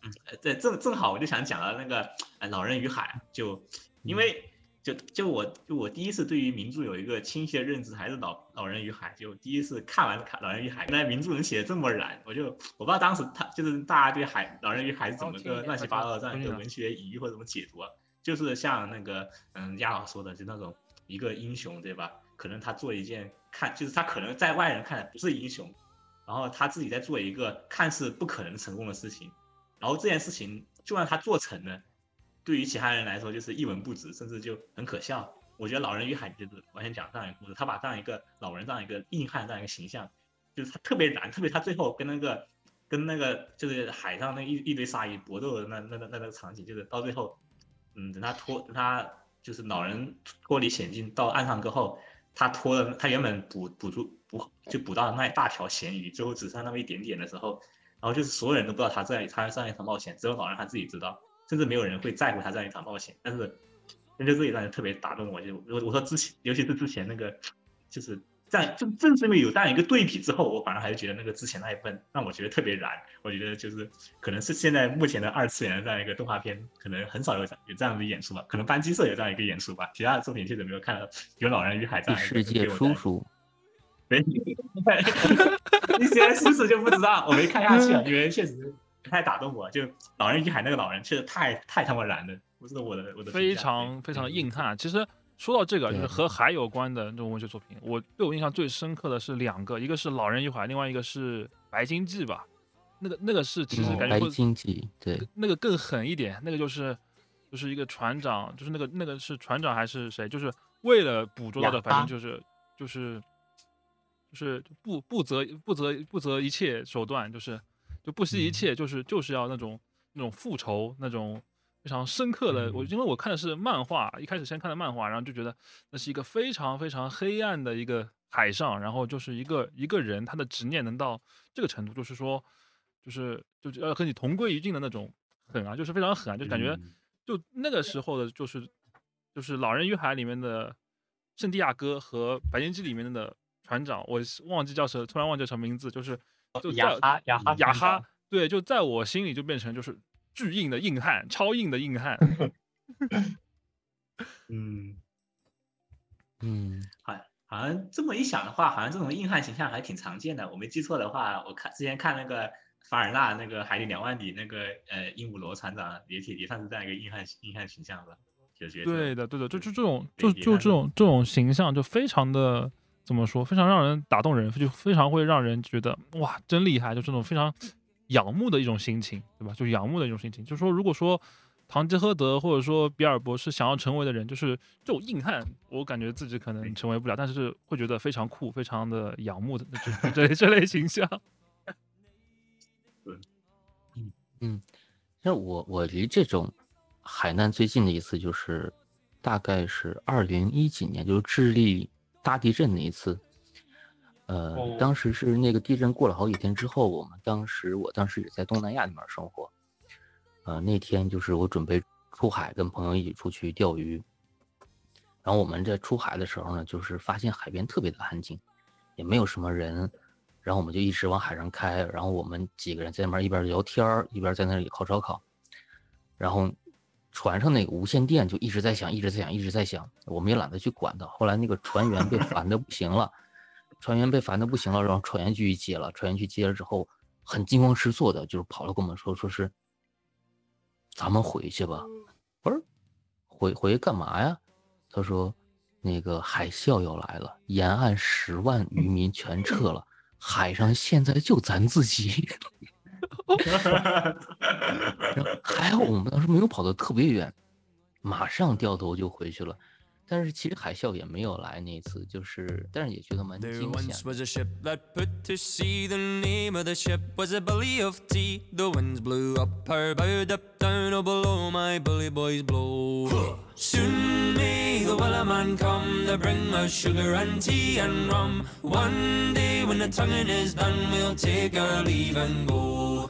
嗯，对，正正好我就想讲到那个《老人与海》，就因为。就就我就我第一次对于名著有一个清晰的认知，还是《老老人与海》。就第一次看完《看老人与海》，原来名著能写的这么燃，我就我不知道当时他就是大家对海《老人与海》是怎么个乱七八糟的这样一个文学隐喻或者怎么解读啊？就是像那个嗯亚老说的，就那种一个英雄对吧？可能他做一件看就是他可能在外人看来不是英雄，然后他自己在做一个看似不可能成功的事情，然后这件事情就算他做成了。对于其他人来说，就是一文不值，甚至就很可笑。我觉得《老人与海》就是完全讲这样一个故事，他把这样一个老人这样一个硬汉这样一个形象，就是他特别燃，特别他最后跟那个跟那个就是海上那一一堆鲨鱼搏斗的那那那那个场景，就是到最后，嗯，等他脱等他就是老人脱离险境到岸上之后，他脱了他原本捕捕住捕就捕到那一大条咸鱼，最后只剩那么一点点的时候，后就是所有人都不知道他在他上一场冒险，只有老人他自己知道。甚至没有人会在乎他这样一场冒险，但是，那就这一段特别打动我。就我我说之前，尤其是之前那个，就是这样，正正是因为有这样一个对比之后，我反而还是觉得那个之前那一份让我觉得特别燃。我觉得就是可能是现在目前的二次元的这样一个动画片，可能很少有有这样的演出吧。可能班级社有这样一个演出吧，其他的作品确实没有看到有老人与海这样一个。世界叔叔。没，你现在叔叔就不知道，我没看下去啊，因为确实。太打动我，就《老人与海》那个老人确实太太他妈燃了，不是我的我的非常非常硬汉。其实说到这个，就是和海有关的 这种文学作品，我对我印象最深刻的是两个，一个是《老人与海》，另外一个是《白鲸记》吧。那个那个是其实感觉白鲸记对那个更狠一点，那个就是就是一个船长，就是那个那个是船长还是谁，就是为了捕捉到的，反正就是就是就是不不择不择不择一切手段，就是。就不惜一切，就是就是要那种那种复仇，那种非常深刻的。我因为我看的是漫画，一开始先看的漫画，然后就觉得那是一个非常非常黑暗的一个海上，然后就是一个一个人他的执念能到这个程度，就是说，就是就是要和你同归于尽的那种狠啊，就是非常狠啊，就感觉就那个时候的，就是就是《老人与海》里面的圣地亚哥和《白鲸记》里面的船长，我忘记叫什，突然忘记什么名字，就是。就雅哈雅哈雅哈，对，就在我心里就变成就是巨硬的硬汉，超硬的硬汉。嗯 嗯，好，好像这么一想的话，好像这种硬汉形象还挺常见的。我没记错的话，我看之前看那个法尔纳那个《海底两万里》那个呃鹦鹉螺船长也挺也算是这样一个硬汉硬汉形象吧？就对的对的，就就这种就就这种这种形象就非常的。怎么说？非常让人打动人，就非常会让人觉得哇，真厉害！就这种非常仰慕的一种心情，对吧？就仰慕的一种心情。就是说，如果说堂吉诃德或者说比尔博士想要成为的人，就是这种硬汉，我感觉自己可能成为不了，但是会觉得非常酷，非常的仰慕的 这这类形象。嗯 嗯，其实我我离这种海难最近的一次就是大概是二零一几年，就是智利。大地震那一次，呃，当时是那个地震过了好几天之后，我们当时我当时也在东南亚那边生活，呃，那天就是我准备出海，跟朋友一起出去钓鱼。然后我们在出海的时候呢，就是发现海边特别的安静，也没有什么人。然后我们就一直往海上开，然后我们几个人在那边一边聊天一边在那里烤烧烤。然后船上那个无线电就一直在响，一直在响，一直在响。我们也懒得去管它。后来那个船员被 烦的不行了，船员被烦的不行了，然后船员去接了，船员去接了之后，很惊慌失措的，就是跑了跟我们说，说是咱们回去吧。不是，回回去干嘛呀？他说那个海啸要来了，沿岸十万渔民全撤了。海上现在就咱自己，还好我们当时没有跑得特别远，马上掉头就回去了。但是其实海啸也没有来那次，就是但是也觉得蛮惊险。Soon may the wellerman come to bring us sugar and tea and rum. One day when the tonguing is done, we'll take our leave and go.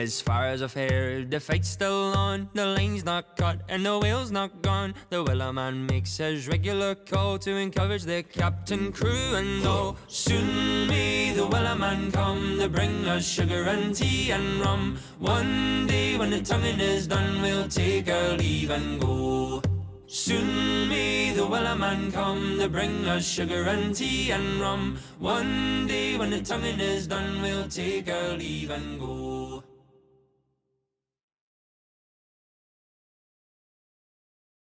As far as I've heard, the fight's still on. The line's not cut and the whale's not gone. The wellerman makes his regular call to encourage the captain, crew, and all. Soon may the wellerman come to bring us sugar and tea and rum. One day when the tonguing is done, we'll take our leave and go. Soon may the wellerman come to bring us sugar and tea and rum. One day when the tonguing is done, we'll take our leave and go.